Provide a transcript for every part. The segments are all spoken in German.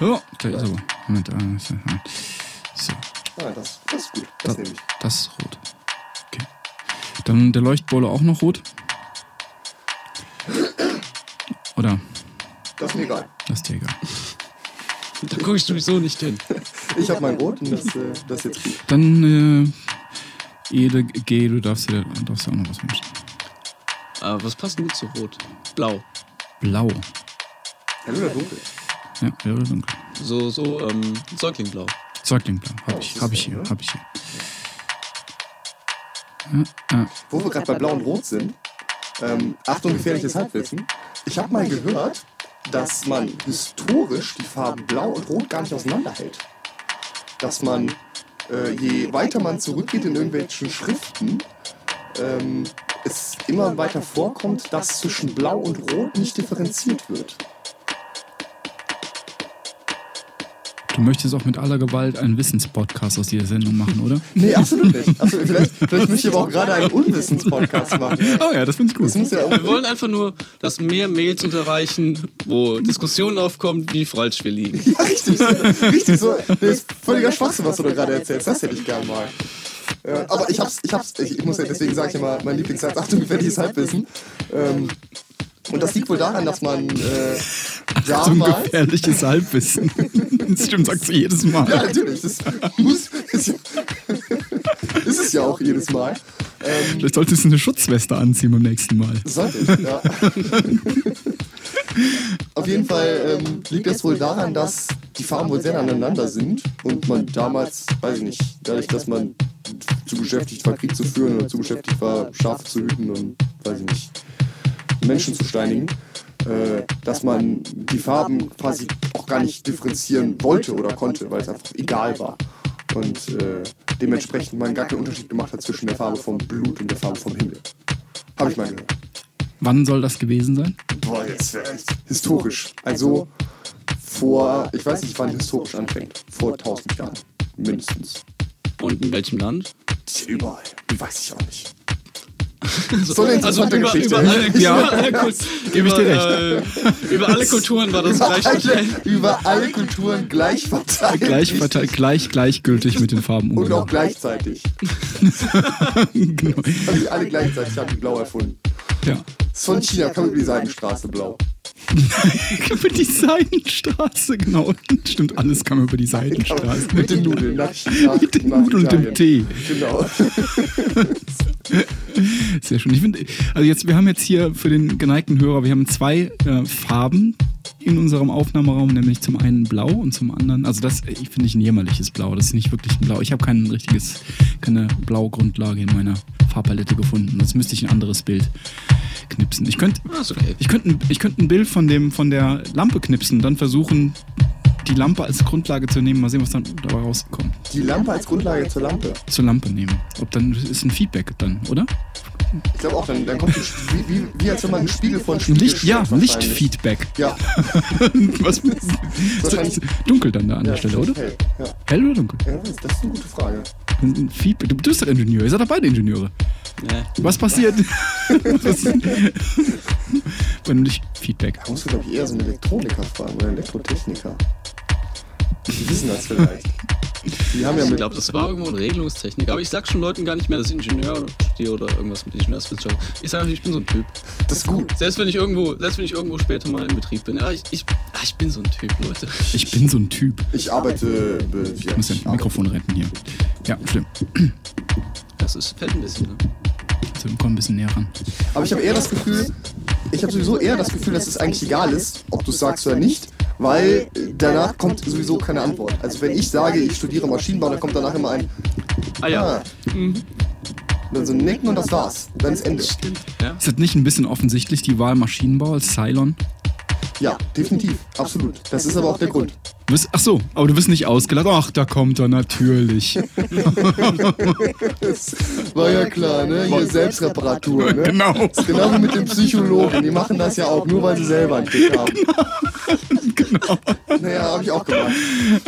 Oh, da ist aber. Moment, äh, so. so. Ah, das, das ist gut. Das Das, nehme ich. das ist rot. Okay. Dann der Leuchtbolle auch noch rot? Oder? Das ist mir egal. Das ist dir egal. Da gucke ich sowieso nicht hin. Ich habe mein Rot und das, äh, das ist jetzt gut. Dann, äh, Ede, G, du darfst dir, darfst dir auch noch was wünschen. Aber was passt denn gut zu Rot? Blau. Blau. Hell oder dunkel? Ja, oder dunkel. So, so, ähm, Säuglingblau. Säuglingblau. Hab Oh, ich, hab ich hier, hab ich hier. Ja, ja. Wo wir gerade bei Blau und Rot sind, ähm, Achtung, gefährliches Halbwissen. Ich habe mal gehört, dass man historisch die Farben Blau und Rot gar nicht auseinanderhält. Dass man, äh, je weiter man zurückgeht in irgendwelchen Schriften, ähm, es immer weiter vorkommt, dass zwischen Blau und Rot nicht differenziert wird. Du möchtest auch mit aller Gewalt einen Wissenspodcast aus dieser Sendung machen, oder? Nee, absolut nicht. Also, vielleicht, vielleicht möchte ich aber auch gerade einen Unwissenspodcast machen. Oh ja, das finde ich gut. Ja Wir wollen einfach nur, dass mehr Mails uns erreichen, wo Diskussionen aufkommen, wie falsch wir liegen. Ja, richtig, richtig so. Das ist völliger Schwachsinn, was du da gerade erzählst. Das hätte ich gern mal. Ja, aber ich hab's, ich hab's, ich, ich muss ja, deswegen sage ich immer, mein Lieblingssatz, Achtung, gefährliches Halbwissen. Ähm, und das liegt wohl daran, dass man äh, So ein damals. gefährliches Halbwissen. Das stimmt, sagst du jedes Mal. Ja, natürlich, das muss. Ist, ja- ist es ja auch jedes Mal. Ähm, Vielleicht solltest du eine Schutzweste anziehen beim nächsten Mal. Sollte ich, ja. Auf jeden Fall ähm, liegt das wohl daran, dass die Farben wohl sehr aneinander sind und man damals, weiß ich nicht, dadurch, dass man zu beschäftigt war, Krieg zu führen oder zu beschäftigt war, Schafe zu hüten und, weiß ich nicht, Menschen zu steinigen, äh, dass man die Farben quasi auch gar nicht differenzieren wollte oder konnte, weil es einfach egal war. Und äh, dementsprechend man gar keinen Unterschied gemacht hat zwischen der Farbe vom Blut und der Farbe vom Himmel. Habe ich mal gehört. Wann soll das gewesen sein? Boah, jetzt wäre echt historisch. Also vor, ich weiß nicht, wann historisch anfängt. Vor 1000 Jahren. Mindestens. Und in welchem Land? Überall. Weiß ich auch nicht. So eine interessante über, Geschichte. Über alle, Ja. über alle, Kult- Gebe ich dir über, Äh, über alle Kulturen war das gleich verteilt. über alle Kulturen gleich verteilt. Gleich, verteilt, gleich gleichgültig mit den Farben Und auch gleichzeitig. genau. Also alle gleichzeitig haben die blau erfunden. Ja. Von China, kam über die Seidenstraße blau. Über die Seidenstraße, genau. Stimmt, alles kam über die Seidenstraße. Mit den Nudeln nach China. Mit den Nudeln und dem Tee. Genau. Sehr schön. Ich finde, also jetzt, wir haben jetzt hier für den geneigten Hörer, wir haben zwei äh, Farben in unserem Aufnahmeraum, nämlich zum einen blau und zum anderen, also das ich finde ich ein jämmerliches Blau, das ist nicht wirklich ein Blau. Ich habe kein richtiges, keine Blaugrundlage in meiner Farbpalette gefunden. Das müsste ich ein anderes Bild knipsen. Ich könnte Ah, okay. ich könnte ein, ich könnte ein Bild von dem von der Lampe knipsen und dann versuchen die Lampe als Grundlage zu nehmen, mal sehen, was dann dabei rauskommt. Die Lampe als Grundlage zur Lampe. Zur Lampe nehmen. Ob dann ist ein Feedback dann, oder? Ich glaube auch, dann, dann kommt wie, wie, wie als wenn man einen Spiegel Ein Spiegel Licht, ja. Lichtfeedback. Ja, Was Wahrscheinlich- ist dunkel dann da an ja der Stelle, oder? Hell. Ja. Hell oder dunkel? ja, das ist eine gute Frage. Ein Feedback. Du bist doch Ingenieur, ihr seid doch beide Ingenieure. Nee. Was passiert? Was passiert? Beim Lichtfeedback. Da musst du, glaube ich, eher so einen Elektroniker fragen oder einen Elektrotechniker. Die wissen das vielleicht. Die haben ja Ich glaube, das war irgendwo eine Regelungstechnik. Aber ich sag schon Leuten gar nicht mehr, dass ich Ingenieur studiere oder irgendwas mit Ingenieurswissenschaft. Ich sage, ich bin so ein Typ. Das ist gut. Selbst wenn ich irgendwo, selbst wenn ich irgendwo später mal in Betrieb bin. Ja, ich, ich, ah, ich bin so ein Typ, Leute. Ich bin so ein Typ. Ich arbeite. Ich muss ja ein Mikrofon retten hier. Ja, schlimm. Das ist fällt ein bisschen. Ne? So, komm ein bisschen näher ran. Aber ich habe eher das Gefühl, ich habe sowieso eher das Gefühl, dass es eigentlich egal ist, ob du es sagst oder nicht, weil danach kommt sowieso keine Antwort. Also wenn ich sage, ich studiere Maschinenbau, dann kommt danach immer ein Ah ja. Ah. Dann so ein Nicken und das war's. Dann ist Ende. ja. Ist das nicht ein bisschen offensichtlich, die Wahl Maschinenbau als Cylon? Ja, definitiv. Absolut. Das ist aber auch der Grund. Bist, ach so, aber du bist nicht ausgelacht. Ach, da kommt er natürlich. Das war ja klar, ne? Hier Selbstreparatur, ne? Genau. Das ist genau wie mit den Psychologen. Die machen das ja auch nur, weil sie selber einen Trick haben. genau. Naja, habe ich auch gemacht.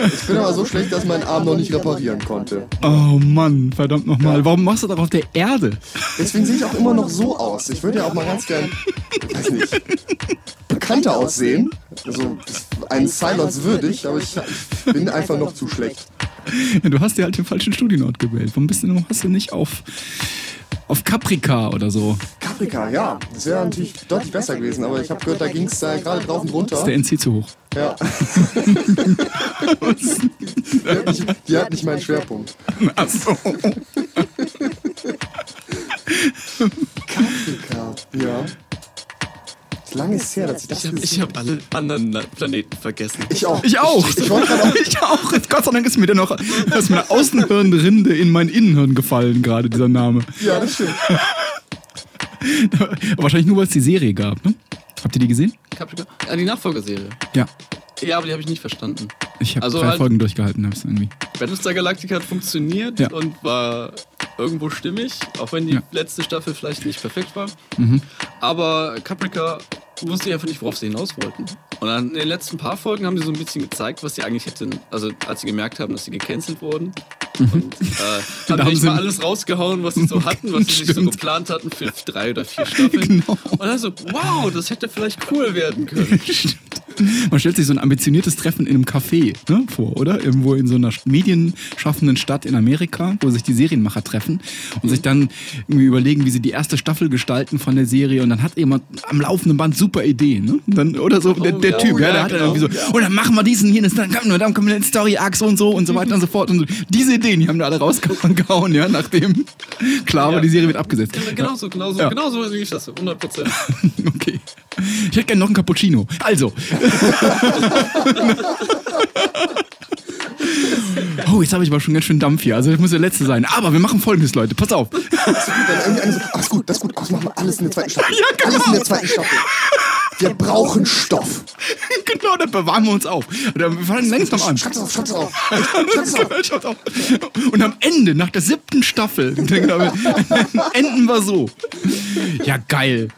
Ich bin aber so schlecht, dass meinen Arm noch nicht reparieren konnte. Oh Mann, verdammt nochmal. Warum machst du das auf der Erde? Deswegen sehe ich auch immer noch so aus. Ich würde ja auch mal ganz gern, weiß nicht, bekannter aussehen. Also, einen Cylons würdig, aber ich, ich bin einfach noch zu schlecht. Ja, du hast dir halt den falschen Studienort gewählt. Warum bist du, hast du nicht auf, auf Caprica oder so? Caprica, ja, das wäre natürlich deutlich besser gewesen, aber ich habe gehört, da ging es äh, gerade drauf und Ist runter. der NC zu hoch? Ja. die, hat nicht, die hat nicht meinen Schwerpunkt. Achso. Caprica, ja. Lange ist her, dass ich das Ich habe hab alle anderen Planeten vergessen. Ich auch. Ich auch. Ich wollte gerade auch. Ich auch. Gott sei Dank ist mir der noch aus meiner Außenhirnrinde in mein Innenhirn gefallen, gerade dieser Name. Ja, das stimmt. Wahrscheinlich nur, weil es die Serie gab, ne? Habt ihr die gesehen? Caprica? Ja, die Nachfolgerserie. Ja. Ja, aber die habe ich nicht verstanden. Ich habe Also drei halt- Folgen durchgehalten, hab's irgendwie. Battlestar Galactica hat funktioniert Ja. und war irgendwo stimmig, auch wenn die Ja. Mhm. letzte Staffel vielleicht nicht perfekt war. Aber Caprica wusste ich einfach nicht, worauf sie hinaus wollten. Und dann in den letzten paar Folgen haben sie so ein bisschen gezeigt, was sie eigentlich hätten, also als sie gemerkt haben, dass sie gecancelt wurden. Und äh, Da haben haben sie mal alles rausgehauen, was sie so hatten, was sie sich so geplant hatten für drei oder vier Staffeln. Genau. Und dann so, wow, das hätte vielleicht cool werden können. Stimmt. Man stellt sich so ein ambitioniertes Treffen in einem Café ne, vor, oder? Irgendwo in so einer medienschaffenden Stadt in Amerika, wo sich die Serienmacher treffen und sich dann irgendwie überlegen, wie sie die erste Staffel gestalten von der Serie. Und dann hat jemand am laufenden Band super Ideen. Ne? Dann, oder so, der, der ja, Typ, oh ja, ja, der hat dann genau. irgendwie so, und dann machen wir diesen, jenes, dann kommen wir, dann kommen wir in den Story-Arc so und so und so weiter und so fort. Und so. Diese Ideen, die haben da alle rausgehauen, ja, nachdem klar war, Ja. die Serie wird abgesetzt. Genau so, genau so, Ja. genau so lief das, 100 Prozent. Okay. Ich hätte gerne noch einen Cappuccino. Also. Oh, jetzt habe ich aber schon ganz schön Dampf hier. Also das muss der letzte sein. Aber wir machen folgendes, Leute. Pass auf. Eine so, ach, ist gut, das ist gut. Ach, das machen wir alles in der zweiten Staffel. Alles in der zweiten Staffel. Wir brauchen Stoff. genau, dann bewahren wir uns auf. Oder wir fangen langsam an. Schreib's auf, schreib's auf. Schaut auf. Und am Ende, nach der siebten Staffel, enden wir so. Ja, geil.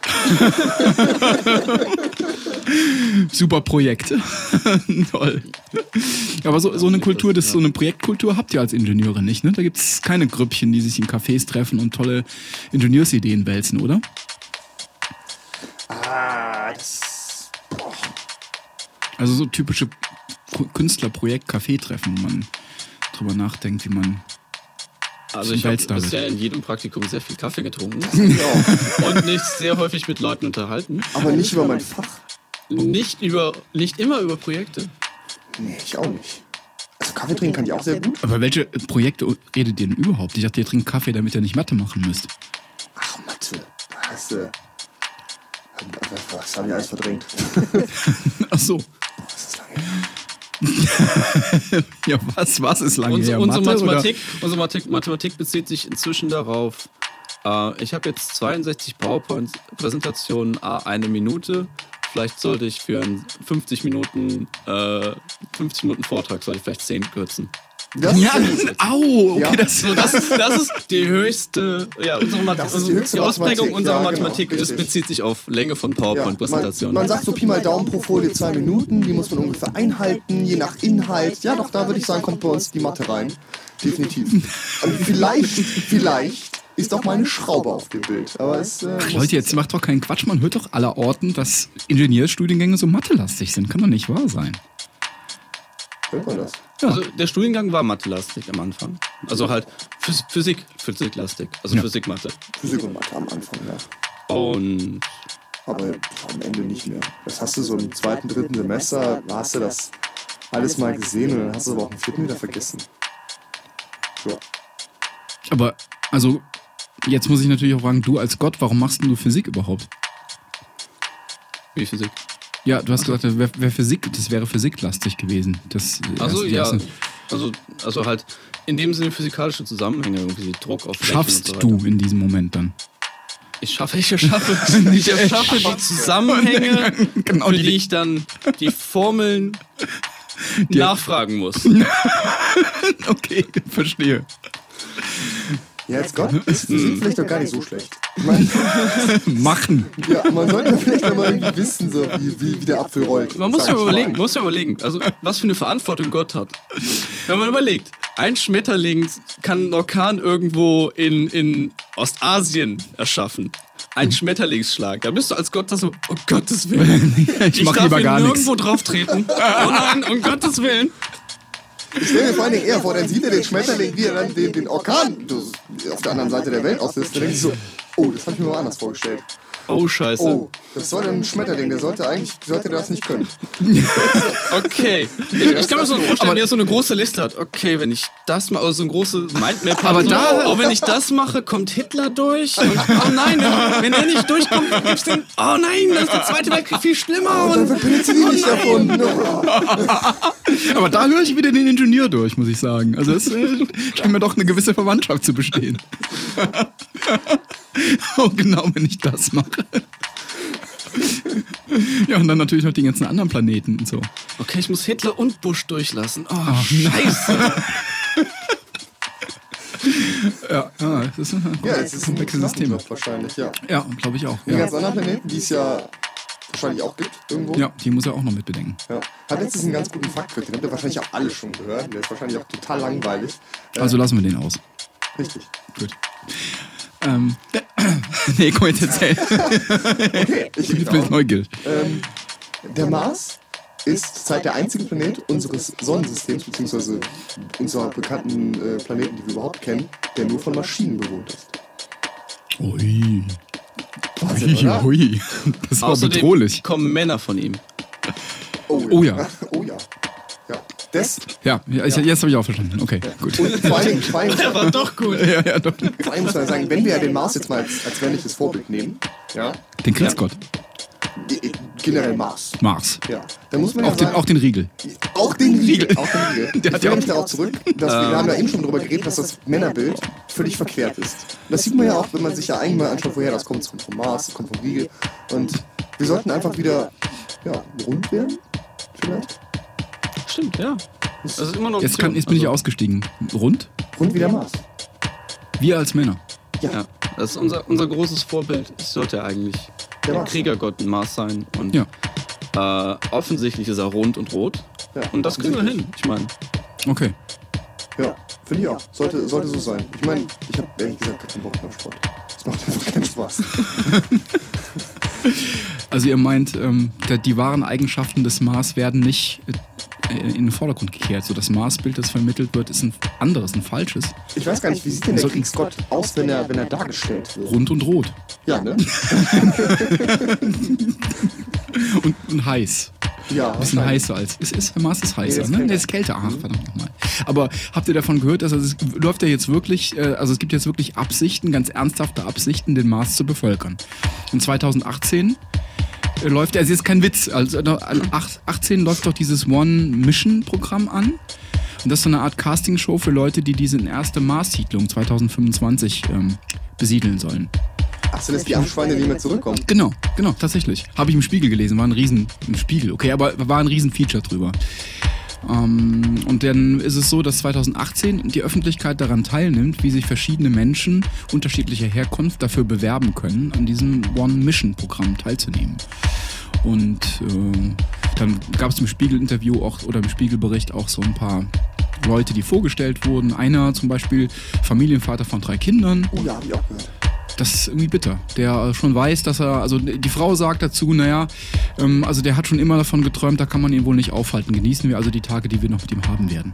Super Projekt. Toll. Aber so, so eine Kultur, das, so eine Projektkultur habt ihr als Ingenieure nicht, ne? Da gibt es keine Grüppchen, die sich in Cafés treffen und tolle Ingenieursideen wälzen, oder? Ah, das. Also so typische Künstlerprojekt-Café-Treffen, wo man drüber nachdenkt, wie man. Also ich habe bisher in jedem Praktikum sehr viel Kaffee getrunken Ja, und mich sehr häufig mit Leuten unterhalten. aber nicht über mein Fach. Nicht über, nicht immer über Projekte. Nee, ich auch nicht. Also Kaffee trinken kann ich auch sehr gut. Aber welche Projekte redet ihr denn überhaupt? Ich dachte, ihr trinkt Kaffee, damit ihr nicht Mathe machen müsst. Ach, Mathe. Hast du. Was habe ich alles verdrängt? Ach so. Das ist lange her. Ja, was, was ist lange Unsere, her? unsere, Mathe, Mathematik, unsere Mathematik, Mathematik bezieht sich inzwischen darauf, äh, ich habe jetzt 62 PowerPoint-Präsentationen, a eine Minute. Vielleicht sollte ich für einen 50 Minuten, äh, 50 Minuten Vortrag sollte ich vielleicht 10 kürzen. Das? Ja, ist au, okay, Ja. das, das, ist, das ist die höchste, ja, unsere Math Das ist die also höchste die Ausprägung Mathematik, unserer ja, genau, Mathematik ist, richtig. bezieht sich auf Länge von Ja, man, PowerPoint-Präsentationen. man sagt so Pi mal Daumen pro Folie zwei Minuten, die muss man ungefähr einhalten, je nach Inhalt. Ja, doch, da würde ich sagen, kommt bei uns die Mathe rein. Definitiv. Und vielleicht, vielleicht ist auch mal eine Schraube auf dem Bild. Aber es, äh, Ach, Leute, jetzt macht doch keinen Quatsch. Man hört doch aller Orten, dass Ingenieurstudiengänge so mathelastig sind. Kann doch nicht wahr sein. hört man das. Also der Studiengang war mathelastig am Anfang. Also halt Phys Physik, Physiklastig. Also Ja. Physik, Mathe. Physik und Mathe am Anfang, ja. Und Aber am Ende nicht mehr. Das hast du so im zweiten, dritten Semester, da hast du das alles mal gesehen und dann hast du es aber auch im vierten wieder vergessen. Ja. Aber, also, jetzt muss ich natürlich auch fragen, du als Gott, warum machst denn du Physik überhaupt? wie Physik. Ja, du hast gesagt, das wäre wär Physik, das wäre physiklastig gewesen. Das äh, Also die ja, also, also halt in dem Sinne physikalische Zusammenhänge, irgendwie Druck auf Flächen Schaffst so du in diesem Moment dann? Ich schaffe, ich schaffe, ich schaffe die Zusammenhänge, Genau, für die- die ich dann die Formeln nachfragen muss. Okay, verstehe. Ja, jetzt Gott, ist Physik vielleicht doch gar nicht so schlecht. Ich Machen. ja, man sollte vielleicht mal irgendwie wissen, so, wie, wie, wie der Apfel rollt. Man muss ja ich mal. überlegen, man muss ja überlegen, also was für eine Verantwortung Gott hat. Wenn man überlegt, ein Schmetterling kann einen Orkan irgendwo in, in Ostasien erschaffen. ein Schmetterlingsschlag. Da bist du als Gott da so, oh Gottes Willen. ich mach darf lieber gar nichts. nirgendwo drauf treten. Oh nein, um Gottes Willen. Ich stelle mir vor allen Dingen eher vor, dann sieht er den Schmetterling, wie er dann den, den Orkan auf der anderen Seite der Welt auslöst. Dann denkt sich so, oh, das habe ich mir mal anders vorgestellt. Oh, scheiße. Oh, das soll ein Schmetterling, der sollte eigentlich, sollte das nicht können. Okay. Ich, ich kann mir so vorstellen, wie er so eine große Liste hat. Okay, wenn ich das mache, also so eine große Mindmap habe. Aber so, da- oh, wenn ich das mache, kommt Hitler durch. Und, oh nein, wenn er nicht durchkommt, gibt's den. Oh nein, dann ist der Zweite Weltkrieg viel schlimmer. Dann Und, wird Penicillin nicht erfunden. Aber da höre ich wieder den Ingenieur durch, muss ich sagen. Also es äh, scheint mir doch eine gewisse Verwandtschaft zu bestehen. oh, genau, wenn ich das mache. ja, und dann natürlich noch die ganzen anderen Planeten und so. okay, ich muss Hitler und Bush durchlassen. Oh, scheiße. Ja, ja das ist ein Ja, es ist ein komplexes System. Wahrscheinlich, ja. Ja, glaube ich auch. Die Ja. ganzen anderen Planeten, die es ja wahrscheinlich auch gibt irgendwo. ja, die muss er auch noch mit bedenken. Ja. Hat letztens einen ganz guten Fakt gehört, den habt ihr wahrscheinlich auch alle schon gehört. Der ist wahrscheinlich auch total langweilig. Äh, Also lassen wir den aus. richtig. Gut. Ähm, nee, komm jetzt erzähl. Okay, ich, Ich bin neugierig. ähm, Der Mars ist zurzeit der einzige Planet unseres Sonnensystems, beziehungsweise unserer bekannten äh, Planeten, die wir überhaupt kennen, der nur von Maschinen bewohnt ist. Ui. Wahnsinn, Ui, oder? ui. Das war Außerdem bedrohlich. kommen Männer von ihm. Oh ja. Oh ja. Ja. Das, Ja, ja, ich, jetzt habe ich auch verstanden. Okay, gut. und vor Dingen, vor allen Dingen, War doch gut. Ja, ja, doch. vor Dingen muss man sagen, wenn wir ja den Mars jetzt mal als, als männliches Vorbild nehmen, ja, Den Grenzgott. Ge- generell Mars, Mars. ja, dann muss man ja Auch den, sagen, auch den Riegel. Auch den Riegel. Auch den Riegel. Der Ich hat ja auch- darauf zurück, dass wir, wir haben ja eben schon darüber geredet, dass das Männerbild völlig verquert ist. Und das sieht man ja auch, wenn man sich ja eigentlich mal anschaut, woher das kommt. Es kommt vom Mars, es kommt vom Riegel. Und wir sollten einfach wieder ja, rund werden, vielleicht. Stimmt, ja. Das ist immer noch Jetzt, kann, jetzt bin ich Also, ausgestiegen. Rund? Rund wie der Mars. Wir als Männer. Ja, das ist unser, unser großes Vorbild. Es sollte ja eigentlich Der Mars. Kriegergott Mars sein. Und Ja. äh, offensichtlich ist er rund und rot. Ja, Und das kriegen wir hin. Ich meine, Okay. Ja, finde ich auch. Sollte, sollte so sein. Ich meine, ich habe ehrlich gesagt keinen Bock mehr auf Sport. Es macht einfach keinen Spaß. Also ihr meint, ähm, die wahren Eigenschaften des Mars werden nicht äh, in den Vordergrund gekehrt. So das Marsbild, das vermittelt wird, ist ein anderes, ein falsches. Ich weiß gar nicht, wie sieht denn der Kriegsgott aus, wenn er, wenn er dargestellt wird? Rund und rot. Ja, ne? Und, und heiß. Ja, Ein bisschen heißer als. Es ist, Mars ist heißer, ist ne? kälter. Der ist kälter. Ach, verdammt nochmal. Aber habt ihr davon gehört, dass also es läuft ja jetzt wirklich, äh, also es gibt jetzt wirklich Absichten, ganz ernsthafte Absichten, den Mars zu bevölkern. In 2018 äh, läuft, also jetzt kein Witz, also äh, ach- 18 läuft doch dieses One-Mission-Programm an. Und das ist so eine Art Castingshow für Leute, die diese erste Mars-Siedlung 2025 ähm, besiedeln sollen. Ach, sind das die Abschweine, die mit zurückkommen? Genau, genau, tatsächlich. Habe ich im Spiegel gelesen, war ein Riesen, im Spiegel, okay, aber war ein Riesen-Feature drüber. Ähm, und dann ist es so, dass 2018 die Öffentlichkeit daran teilnimmt, wie sich verschiedene Menschen unterschiedlicher Herkunft dafür bewerben können, an diesem One-Mission-Programm teilzunehmen. Und äh, dann gab es im Spiegel-Interview auch oder im Spiegelbericht auch so ein paar Leute, die vorgestellt wurden. Einer zum Beispiel Familienvater von drei Kindern, Oh ja, hab ich auch gehört. Das ist irgendwie bitter. Der äh, schon weiß, dass er, also die Frau sagt dazu, naja, ähm, also der hat schon immer davon geträumt, da kann man ihn wohl nicht aufhalten. Genießen wir also die Tage, die wir noch mit ihm haben werden.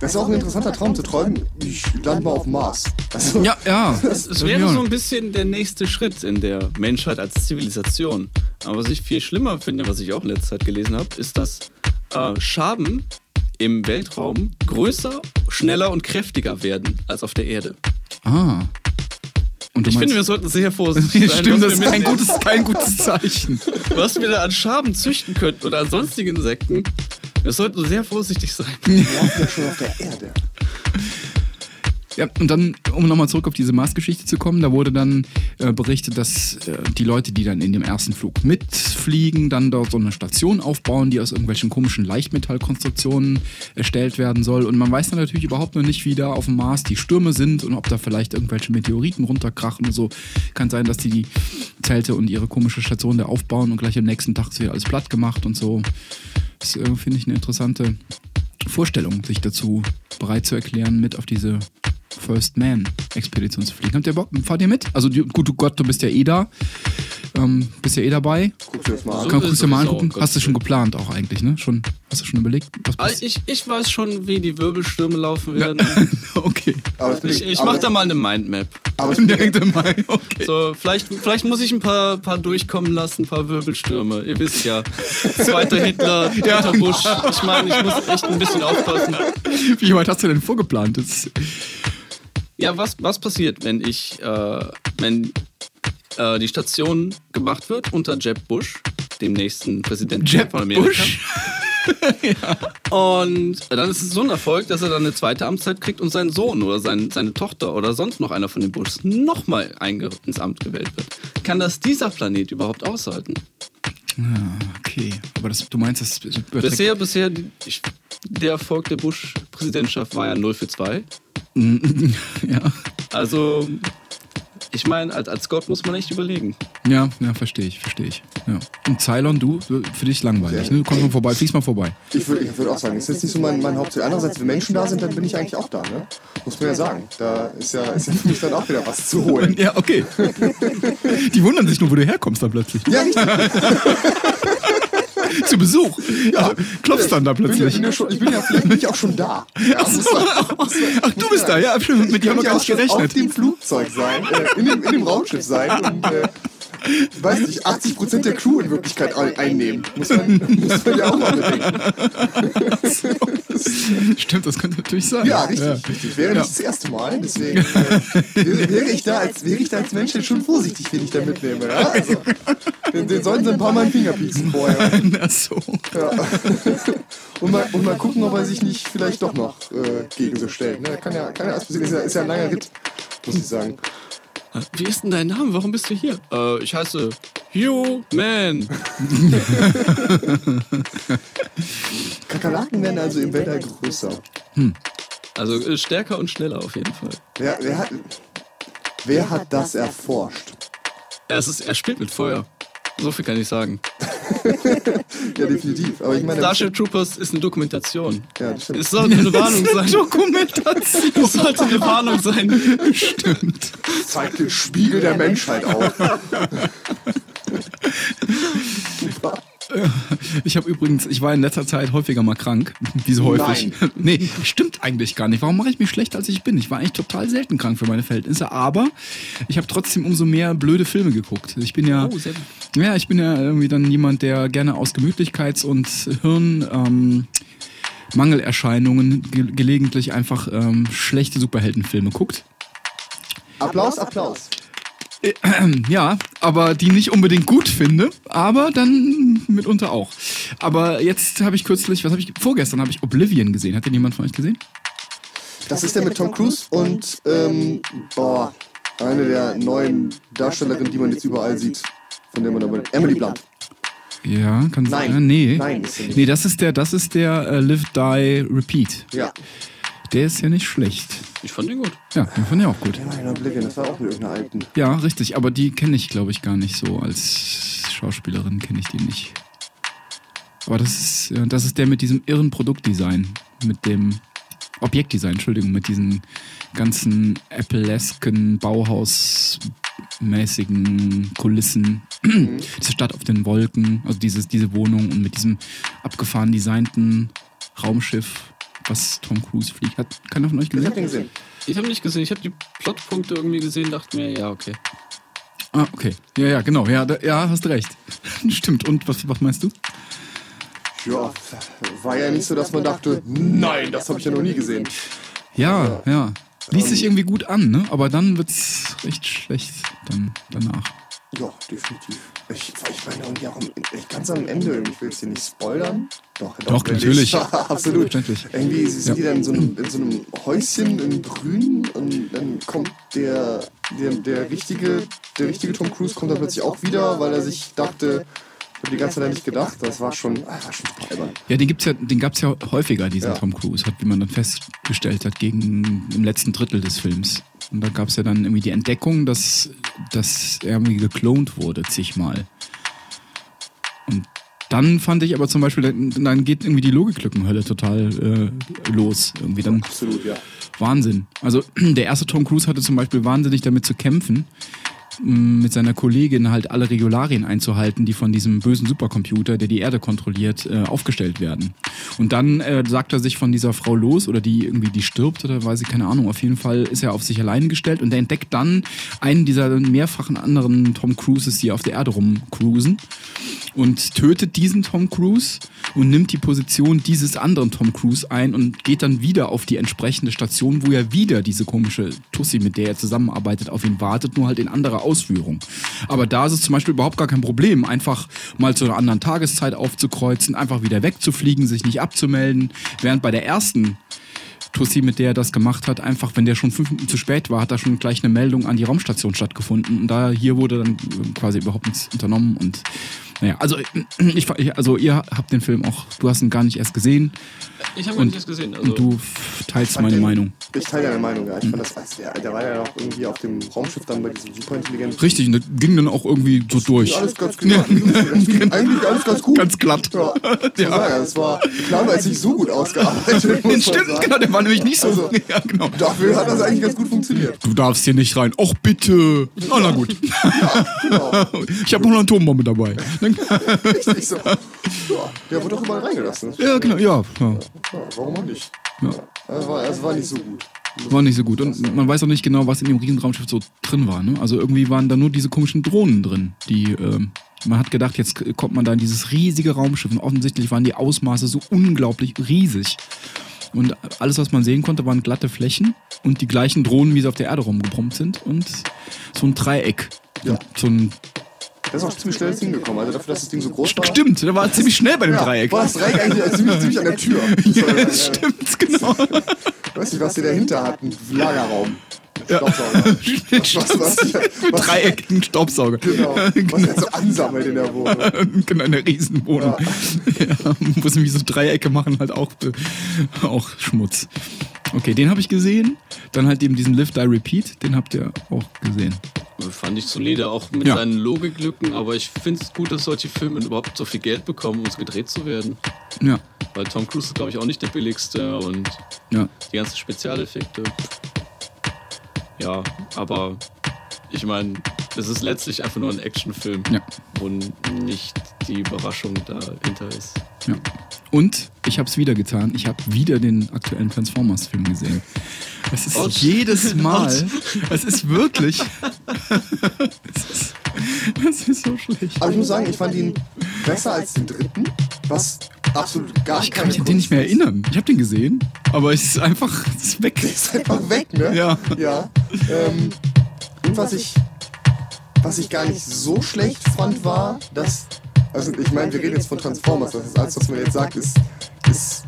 Das ist auch ein interessanter Traum zu träumen. Ich lande mal auf dem Mars. Also, Ja, ja. es wäre so ein bisschen der nächste Schritt in der Menschheit als Zivilisation. Aber was ich viel schlimmer finde, was ich auch in letzter Zeit gelesen habe, ist, dass äh, Schaben im Weltraum größer, schneller und kräftiger werden als auf der Erde. Ah. Und Ich meinst, finde, wir sollten sehr vorsichtig sein, Stimmt, das ist kein gutes, kein gutes Zeichen. was wir da an Schaben züchten könnten oder an sonstigen Insekten. Wir sollten sehr vorsichtig sein. wir laufen ja schon auf der Erde. Ja, und dann, um nochmal zurück auf diese Mars-Geschichte zu kommen, da wurde dann äh, berichtet, dass äh, die Leute, die dann in dem ersten Flug mitfliegen, dann dort so eine Station aufbauen, die aus irgendwelchen komischen Leichtmetallkonstruktionen erstellt werden soll. Und man weiß dann natürlich überhaupt noch nicht, wie da auf dem Mars die Stürme sind und ob da vielleicht irgendwelche Meteoriten runterkrachen und so. Kann sein, dass die die Zelte und ihre komische Station da aufbauen und gleich am nächsten Tag ist wieder alles platt gemacht und so. Das äh, finde ich eine interessante Vorstellung, sich dazu bereit zu erklären, mit auf diese First Man Expedition zu fliegen. Habt ihr Bock? Fahrt ihr mit? Also du- gut, du Gott, du bist ja eh da. Ähm, bist ja eh dabei. Guck dir das mal an. So Kann, guckst du mal angucken? Hast du schon geplant auch eigentlich, ne? Schon, hast du schon überlegt? Was passiert? Ich, ich weiß schon, wie die Wirbelstürme laufen werden. okay. Aber Ich, ich aber- mach da mal eine Mindmap. Aber Direkt im Mai, okay. So, vielleicht, vielleicht muss ich ein paar, paar durchkommen lassen, ein paar Wirbelstürme. Ihr wisst ja. Zweiter Hitler, dritter Bush. Ich meine, ich muss echt ein bisschen aufpassen. Wie weit hast du denn vorgeplant? Das, Ja, was, was passiert, wenn ich, äh, wenn äh, die Station gemacht wird unter Jeb Bush, dem nächsten Präsidenten Jeb von Amerika? Bush? Und dann ist es so ein Erfolg, dass er dann eine zweite Amtszeit kriegt und sein Sohn oder sein, seine Tochter oder sonst noch einer von den Bushs nochmal ins Amt gewählt wird. Kann das dieser Planet überhaupt aushalten? Okay, aber das, du meinst, das Bisher, bisher, ich, der Erfolg der Bush-Präsidentschaft war ja 0 für 2. ja. Also, ich meine, als, als Gott muss man echt überlegen. Ja, ja, verstehe ich, verstehe ich. Ja. Und Cylon, du, für dich langweilig, ne? Du kommst mal vorbei, fliegst mal vorbei. Ich würde ich würd auch sagen, es ist jetzt nicht so mein, mein Hauptziel. Andererseits, wenn Menschen da sind, dann bin ich eigentlich auch da. Ne? Muss man ja sagen. Da ist ja, ist ja für mich dann auch wieder was zu holen. Ja, okay. Die wundern sich nur, wo du herkommst dann plötzlich. Ja, richtig. Zu Besuch. Ja, klopfst dann da Ich bin, ja, plötzlich. bin ja schon, ich bin ja vielleicht bin ich auch schon da. Muss man- Ach, du bist da, ja, mit dir haben wir gar nicht schon auf gerechnet. dem Flugzeug sein, äh, in, dem, in dem Raumschiff sein und, äh, ich weiß nicht, 80% der Crew in Wirklichkeit ein- einnehmen. Muss man, muss man ja auch mal bedenken. Stimmt, das könnte natürlich sein. Ja, richtig, richtig. Wäre Ja. nicht das erste Mal, deswegen äh, wäre, ich da als, wäre ich da als Mensch schon vorsichtig, wen ich da mitnehme. Ja? Also, den, den sollten sie ein paar Mal in den Finger pieksen vorher. Ach so. Ja. Und, mal, und mal gucken, ob er sich nicht vielleicht doch noch äh, gegen so stellt. Ne? Kann ja, kann ja alles passieren. Ist ja, ist ja ein langer Ritt, muss ich sagen. Wie ist denn dein Name? Warum bist du hier? Äh, ich heiße Hugh Man. Kakerlaken werden also im Weltall größer. Also äh, stärker und schneller auf jeden Fall. Wer, wer, hat, wer hat das erforscht? Es ist, er spielt mit Feuer. So viel kann ich sagen. Ja, definitiv. Aber ich meine, Starship Troopers ist eine Dokumentation. ja, das stimmt. Es sollte eine Warnung sein. Dokumentation. Es sollte eine Warnung sein. Stimmt. zeigt den Spiegel der Menschheit auf. Super. Ich habe übrigens, ich war in letzter Zeit häufiger mal krank. Wie so häufig. Nein. Nee, stimmt eigentlich gar nicht. Warum mache ich mich schlechter, als ich bin? Ich war eigentlich total selten krank für meine Verhältnisse, aber ich habe trotzdem umso mehr blöde Filme geguckt. Ich bin ja, Oh, sehr gut. ja, ich bin ja irgendwie dann jemand, der gerne aus Gemütlichkeits- und Hirn ähm, Mangelerscheinungen ge gelegentlich einfach ähm, schlechte Superheldenfilme guckt. Applaus, Applaus. Ja, aber die nicht unbedingt gut finde, aber dann mitunter auch. Aber jetzt habe ich kürzlich, was habe ich, vorgestern habe ich Oblivion gesehen. Hat den jemand von euch gesehen? Das ist der mit Tom Cruise und, ähm, boah, eine der neuen Darstellerinnen, die man jetzt überall sieht. Von der man aber. Emily Blunt. Ja, kann Nein. sein. Nee. Nein, er nicht. Nee, das ist der, das ist der äh, Live, Die, Repeat. Ja. Der ist ja nicht schlecht. Ich fand den gut. Ja, den fand ich auch gut. Ja, Oblivion, das war auch mit irgendeiner alten. Ja, richtig, aber die kenne ich, glaube ich, gar nicht so. Als Schauspielerin kenne ich die nicht. Aber das ist, das ist der mit diesem irren Produktdesign. Mit dem Objektdesign, Entschuldigung, mit diesen ganzen Apple-esken, Bauhaus-mäßigen Kulissen. Diese Stadt auf den Wolken, also dieses, diese Wohnung und mit diesem abgefahren designten Raumschiff, was Tom Cruise fliegt. Hat keiner von euch Ich gesehen? hab den gesehen. Ich habe nicht gesehen. Ich habe die Plotpunkte irgendwie gesehen, dachte mir, ja, okay. Ah, okay. Ja, ja, genau. Ja, da, ja hast recht. Stimmt. Und was, was meinst du? Ja, war ja nicht so, dass man dachte, nein, das habe ich ja noch nie gesehen. Ja, ja. Liest sich irgendwie gut an, ne? Aber dann wird's recht schlecht dann danach. Ja, definitiv. Ich, ich meine irgendwie auch ich ganz am Ende, ich will es dir nicht spoilern. Doch, Doch, ich. natürlich. Absolut. Irgendwie sind Ja. die dann in so, einem, in so einem Häuschen in Grün und dann kommt der, der, der, richtige, der richtige Tom Cruise kommt dann plötzlich auch wieder, weil er sich dachte, habe die ganze Zeit nicht gedacht. Das war schon, war schon super albern. Ja, den gibt's ja, den gab's ja häufiger, diesen Ja. Tom Cruise, hat, wie man dann festgestellt hat, gegen im letzten Drittel des Films. Und da gab's ja dann irgendwie die Entdeckung, dass, dass er irgendwie geklont wurde, zigmal. Und dann fand ich aber zum Beispiel, dann geht irgendwie die Logiklückenhölle total äh, los. Irgendwie dann Absolut, ja. Wahnsinn. Also der erste Tom Cruise hatte zum Beispiel wahnsinnig damit zu kämpfen, mit seiner Kollegin halt alle Regularien einzuhalten, die von diesem bösen Supercomputer, der die Erde kontrolliert, äh, aufgestellt werden. Und dann äh, sagt er sich von dieser Frau los oder die irgendwie die stirbt oder weiß ich keine Ahnung. Auf jeden Fall ist er auf sich allein gestellt und er entdeckt dann einen dieser mehrfachen anderen Tom Cruises, die auf der Erde rumcruisen und tötet diesen Tom Cruise und nimmt die Position dieses anderen Tom Cruise ein und geht dann wieder auf die entsprechende Station, wo er wieder diese komische Tussi, mit der er zusammenarbeitet, auf ihn wartet, nur halt in anderer Ausführung. Aber da ist es zum Beispiel überhaupt gar kein Problem, einfach mal zu einer anderen Tageszeit aufzukreuzen, einfach wieder wegzufliegen, sich nicht abzumelden, während bei der ersten Tussi, mit der er das gemacht hat, einfach, wenn der schon fünf Minuten zu spät war, hat da schon gleich eine Meldung an die Raumstation stattgefunden. Und da hier wurde dann quasi überhaupt nichts unternommen. Und naja, also, ich, also ihr habt den Film auch, du hast ihn gar nicht erst gesehen. Ich habe ihn nicht gesehen. Also, Und du teilst meine den- Meinung. Ich teile deine Meinung, ja. Ich fand das, weiß, der, der war ja auch irgendwie auf dem Raumschiff dann bei diesem Superintelligenten. Richtig, und das ging dann auch irgendwie so durch. Alles ganz genau. Eigentlich alles ganz gut. Ganz glatt. Ja. ja. Sagen, das war planmäßig nicht so gut ausgearbeitet. Stimmt, sagen. genau, der war nämlich nicht so. Also- ja, genau. Dafür hat das eigentlich ganz gut funktioniert. Du darfst hier nicht rein. Och, bitte. Oh, na gut. Genau. Ich habe noch eine Atombombe dabei. Richtig so. Ja, der wurde doch überall reingelassen. Ja, genau, ja. ja. Ja, warum auch nicht? Ja. Das war, das war nicht so gut. War nicht so gut. Und man weiß auch nicht genau, was in dem Riesenraumschiff so drin war. Ne? Also irgendwie waren da nur diese komischen Drohnen drin, die. Ähm, man hat gedacht, jetzt kommt man da in dieses riesige Raumschiff. Und offensichtlich waren die Ausmaße so unglaublich riesig. Und alles, was man sehen konnte, waren glatte Flächen und die gleichen Drohnen, wie sie auf der Erde rumgebrummt sind. Und so ein Dreieck. Ja. So ein, Der ist auch ziemlich schnell hingekommen. Also dafür, dass das Ding so groß war. stimmt, der war ziemlich schnell bei dem Ja, Dreieck. War das Dreieck eigentlich ziemlich, ziemlich an der Tür. Ja, das stimmt, genau. Ich weiß nicht, was die dahinter hatten. Lagerraum. Ja. Staubsauger. Was, was, was, was, Dreieckigen Staubsauger. Genau. Was jetzt so ansammelt in der Wohnung. genau, eine Riesenwohnung. Ja. wo sie so Dreiecke machen, halt auch, auch Schmutz. Okay, den habe ich gesehen. Dann halt eben diesen Live, Die, Repeat, den habt ihr auch gesehen. fand ich solide, auch mit Ja. seinen Logiklücken. Aber ich finde es gut, dass solche Filme überhaupt so viel Geld bekommen, um es gedreht zu werden. Ja, Weil Tom Cruise ist, glaube ich, auch nicht der billigste und ja. die ganzen Spezialeffekte. Ja, aber ich meine, es ist letztlich einfach nur ein Actionfilm, Ja. wo nicht die Überraschung dahinter ist. ja. Und ich habe es wieder getan. Ich habe wieder den aktuellen Transformers-Film gesehen. Es ist Autsch. jedes Mal. es ist wirklich. es, ist, es ist so schlecht. Aber ich muss sagen, ich fand ihn besser als den dritten. Was absolut gar Ich kann mich an den nicht mehr erinnern. Ich habe den gesehen, aber es ist einfach es ist weg. ist einfach weg, ne? Ja. Ja. Ähm, und was ich, was ich gar nicht so schlecht fand, war, dass. Also, ich meine, wir reden jetzt von Transformers. Das ist alles, was man jetzt sagt, ist. ist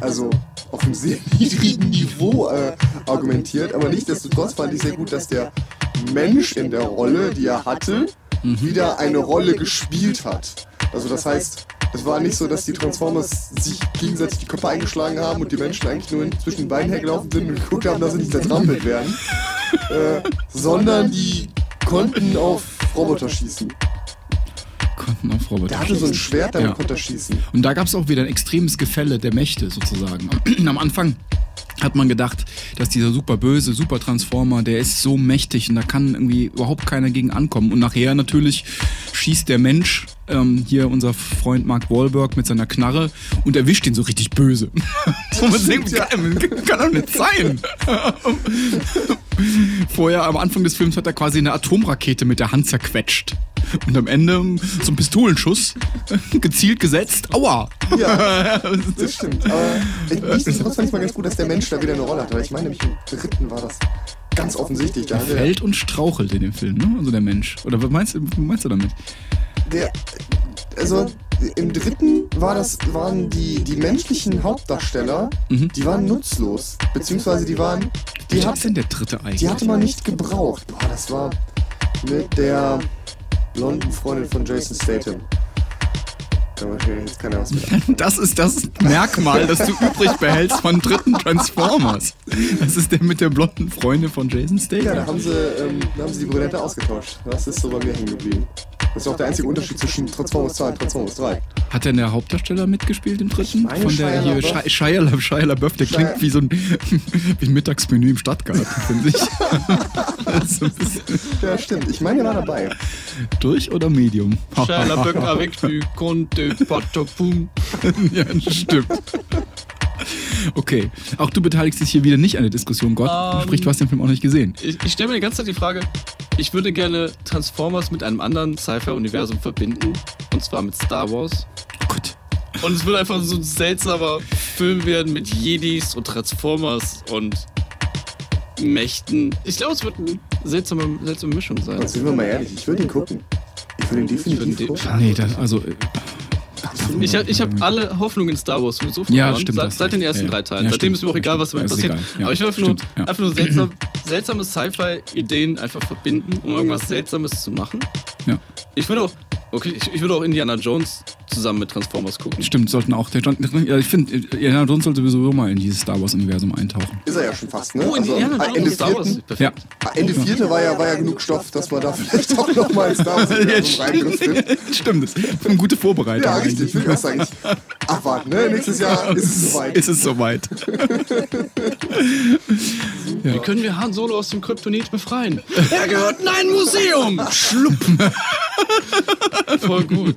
also auf einem sehr niedrigen Niveau äh, argumentiert. Aber nichtsdestotrotz fand ich sehr gut, dass der Mensch in der Rolle, die er hatte, wieder eine Rolle gespielt hat. Also, das heißt. Es war nicht so, dass die Transformers sich gegenseitig die Köpfe eingeschlagen haben und die Menschen eigentlich nur zwischen den Beinen hergelaufen sind und geguckt haben, dass sie nicht zertrampelt werden. äh, sondern die konnten auf Roboter schießen. Konnten auf Roboter Der hatte so ein. Schwert, damit Ja. konnte er schießen. Und da gab es auch wieder ein extremes Gefälle der Mächte sozusagen. Am Anfang hat man gedacht, dass dieser super böse Super Transformer, der ist so mächtig und da kann irgendwie überhaupt keiner gegen ankommen. Und nachher natürlich schießt der Mensch, ähm, hier unser Freund Mark Wahlberg mit seiner Knarre und erwischt ihn so richtig böse. Wo man denkt, ja. kann, kann doch nicht sein. Vorher am Anfang des Films hat er quasi eine Atomrakete mit der Hand zerquetscht. Und am Ende so ein Pistolenschuss gezielt gesetzt. Aua! Ja, das stimmt. Aber nichtsdestotrotz fand ich mal ganz gut, dass der Mensch da wieder eine Rolle hat. Weil ich meine, nämlich im dritten war das ganz offensichtlich. Da Fällt und strauchelt in dem Film, ne? Also der Mensch. Oder was meinst, du- was meinst du damit? der, also im dritten war das, waren die, die menschlichen Hauptdarsteller, Mhm. die waren nutzlos. Beziehungsweise die waren, die, Was hat, ist denn der dritte eigentlich? die hatte man nicht gebraucht. Boah, das war mit der blonden Freundin von Jason Statham. Jetzt. Das ist das Merkmal, das du übrig behältst von dritten Transformers. Das ist der mit der blonden Freundin von Jason Ja, da Statham. haben sie, ähm, da haben sie die Brünette ausgetauscht. Das ist so bei mir hängen geblieben. Das ist auch der einzige Unterschied zwischen Transformers 2 und Transformers 3. Hat denn der Hauptdarsteller mitgespielt im dritten? meine, Von der hier. Shia, Shia, La- Shia LaBeouf, der Shia- klingt wie so ein, wie ein Mittagsmenü im Stadtgarten, finde ich. Ja, stimmt. Ich meine, er war dabei. durch oder Medium? Shia LaBeouf avec du Conte Patopum. ja, stimmt. Okay, auch du beteiligst dich hier wieder nicht an der Diskussion. Gott, Ähm, sprich, du hast den Film auch nicht gesehen. Ich, ich stelle mir die ganze Zeit die Frage, ich würde gerne Transformers mit einem anderen Sci-Fi-Universum verbinden. Und zwar mit Star Wars. Oh Gott. Und es würde einfach so ein seltsamer Film werden mit Jedis und Transformers und Mächten. Ich glaube, es wird eine seltsame, seltsame Mischung sein. Und sind wir mal ehrlich, ich würde ihn gucken. Ich würde ihn definitiv den- gucken. Nee, das, also. Ich habe ich hab alle Hoffnung in Star Wars so Ja, verloren, stimmt, seit, seit den ersten ja, drei Teilen. ja, Seitdem stimmt. ist mir auch egal, was damit Ja, passiert. ja. Aber ich will einfach nur, Stimmt, ja. einfach nur seltsam, seltsame Sci-Fi-Ideen einfach verbinden, um irgendwas Seltsames zu machen. Ja. Ich würde auch, okay, ich, ich würde auch Indiana Jones zusammen mit Transformers gucken. Stimmt, sollten auch der John. Ja, ich finde, Indiana Jones sollte sowieso mal in dieses Star Wars-Universum eintauchen. Ist er ja schon fast, ne? Oh, Indiana ah, Jones Star Wars. Ja, ah, Ende vierte war ja, war ja genug Stoff, dass man da vielleicht auch nochmal ins Star Wars Universum reindriftet. stimmt. Das ist eine gute Vorbereitung. Ja, richtig, eigentlich. würde ich auch sagen. Ich abwarten, ne? Nächstes Jahr ist es soweit. Ist es soweit. Wie können wir Han Solo aus dem Kryptonit befreien? Er gehört in ein Museum! Schlupp! Voll gut.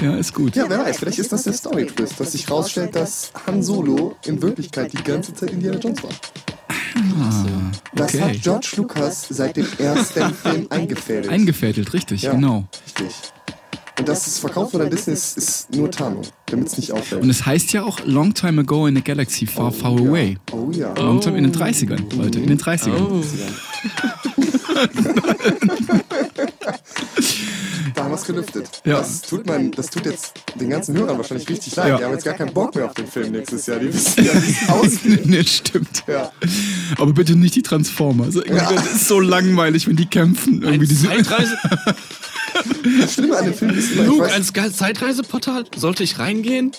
Ja, ist gut. Ja, wer weiß, vielleicht ist das der Story-Twist, dass sich rausstellt, dass Han Solo in Wirklichkeit die ganze Zeit Indiana Jones war. Das okay. hat George Lucas seit dem ersten Film eingefädelt. Eingefädelt, richtig, Ja. genau. Richtig. Und dass es verkauft wurde an Disney ist, ist nur Tarnung, damit es nicht auffällt. Und es heißt ja auch Long Time Ago in a Galaxy Far, Far ja. Away. Oh ja. Long time in den 30ern, Leute, in den 30ern. Oh. Da haben wir es gelüftet. Ja. Das, tut man, das tut jetzt den ganzen Hörern wahrscheinlich richtig leid. Ja. Die haben jetzt gar keinen Bock mehr auf den Film nächstes Jahr. Die wissen ja, wie es aussieht. nee, stimmt. Ja. Aber bitte nicht die Transformers. Irgendwie, Das ist so langweilig, wenn die kämpfen. Irgendwie Ein diese Zeitreise Das Schlimme an dem Film ist immer, ich Luke, ein Zeitreiseportal? Sollte ich reingehen?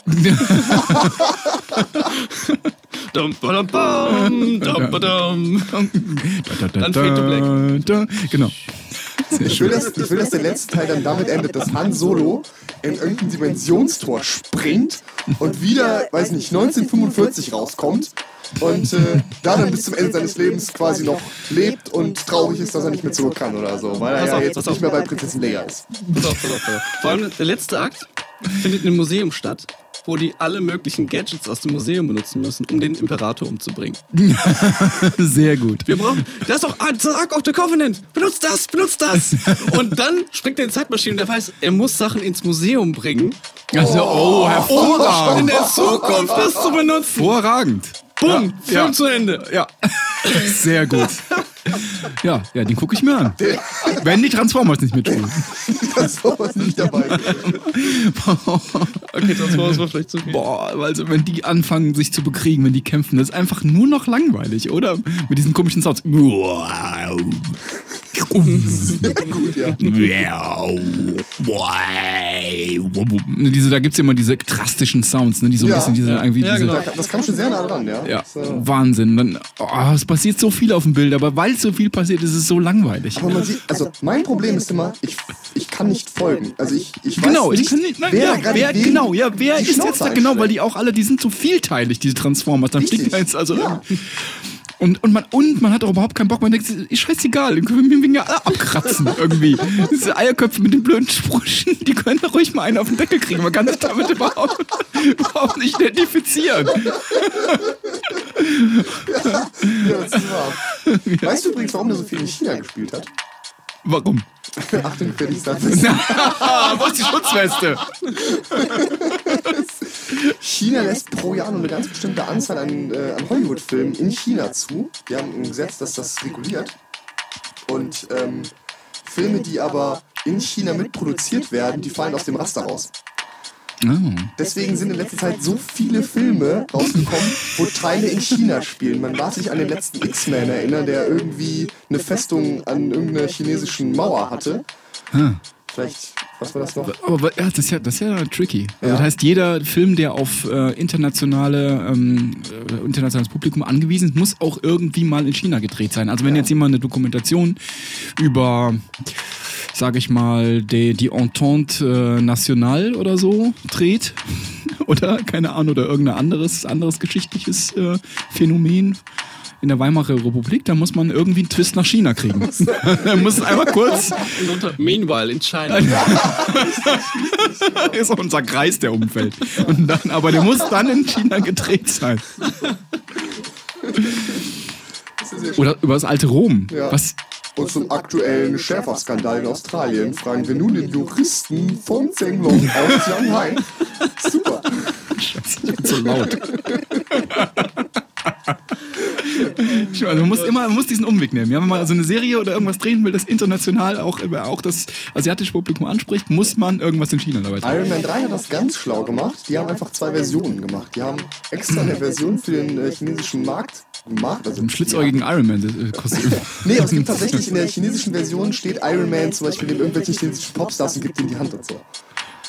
Dum, bam, dum. Dann to black. Genau. Ich, will, dass, ich will, dass der letzte Teil dann damit endet, dass Han Solo in irgendein Dimensionstor springt und wieder, weiß nicht, 1945 rauskommt und äh, da dann bis zum Ende seines Lebens quasi noch lebt und traurig ist, dass er nicht mehr zurück kann oder so, weil er ja jetzt nicht mehr bei Prinzessin Leia ist. Pass auf, pass auf, pass auf. Vor allem der letzte Akt findet in einem Museum statt, wo die alle möglichen Gadgets aus dem Museum benutzen müssen, um den Imperator umzubringen. Sehr gut. Wir brauchen. Da ist doch das Ark of the Covenant. Benutzt das, benutzt das. Und dann springt er in die Zeitmaschine und der weiß, er muss Sachen ins Museum bringen, Also, oh, um in hervorragend. der Zukunft das zu benutzen. Hervorragend. Bumm, Film Ja. zu Ende. Ja. Sehr gut. Ja, ja, den gucke ich mir an. Wenn die Transformers nicht mitspielen. War was nicht dabei. Okay, Transformers war vielleicht zu viel. Boah, also wenn die anfangen, sich zu bekriegen, wenn die kämpfen, das ist einfach nur noch langweilig, oder? Mit diesen komischen Sounds. Gut, ja. diese, da gibt es immer diese drastischen Sounds, ne, die so ein Ja. bisschen diese, irgendwie Ja, diese, genau. Das kam schon sehr nah dran, ja. Ja, äh, Wahnsinn. Dann, oh, es passiert so viel auf dem Bild, aber weil so viel passiert, ist es so langweilig. Aber man sieht, also mein Problem ist immer, ich, ich kann nicht folgen. Also ich, ich Genau, weiß ich nicht, kann nicht, nein, wer ja, wer, genau, ja, wer ist Schnauze jetzt da, genau, weil die auch alle, die sind so vielteilig, diese Transformers, dann Richtig. fliegt jetzt also Ja. Und, und, man, und man hat auch überhaupt keinen Bock, man denkt, ist scheißegal, den können wir wegen ja alle abkratzen irgendwie. Diese Eierköpfe mit den blöden Sprüchen, die können doch ruhig mal einen auf den Deckel kriegen, man kann sich damit überhaupt, überhaupt nicht identifizieren. Ja, das ist wahr. Weißt du übrigens, warum der so viel in China gespielt hat? Warum? Achtung, für dich sagt Ah, wo ist die Schutzweste? China lässt pro Jahr nur eine ganz bestimmte Anzahl an, äh, an Hollywood-Filmen in China zu. Die haben ein Gesetz, das das reguliert. Und ähm, Filme, die aber in China mitproduziert werden, die fallen aus dem Raster raus. Oh. Deswegen sind in letzter Zeit so viele Filme rausgekommen, wo Teile in China spielen. Man darf sich an den letzten X-Men erinnern, der irgendwie eine Festung an irgendeiner chinesischen Mauer hatte. Ah. Vielleicht, was war das noch? Aber ja, das, ist ja, das ist ja tricky. Also Ja. das heißt, jeder Film, der auf äh, internationale, ähm, äh, internationales Publikum angewiesen ist, muss auch irgendwie mal in China gedreht sein. Also wenn jetzt jemand eine Dokumentation über, sage ich mal, die, die Entente äh, Nationale oder so dreht. oder, keine Ahnung, oder irgendein anderes, anderes geschichtliches äh, Phänomen in der Weimarer Republik, da muss man irgendwie einen Twist nach China kriegen. da muss einmal kurz. Meanwhile in China. ist auch unser Kreis, der umfällt. Und dann, aber der muss dann in China gedreht sein. Oder über das alte Rom. Ja. Was? Und zum aktuellen Schäferskandal in Australien fragen wir nun den Juristen von Zenglong aus Shanghai. Super. Scheiße, ich bin so laut. Also man muss immer man muss diesen Umweg nehmen. Ja, wenn man also eine Serie oder irgendwas drehen will, das international auch, auch das asiatische Publikum anspricht, muss man irgendwas in China dabei tun. Iron Man 3 hat das ganz schlau gemacht. Die haben einfach zwei Versionen gemacht. Die haben extra eine Version für den äh, chinesischen Markt gemacht. Also Ein schlitzäugigen Iron Man-Kostüm. Nee, aber es gibt tatsächlich in der chinesischen Version steht Iron Man zum Beispiel neben irgendwelchen chinesischen Popstars und gibt ihm die Hand und so.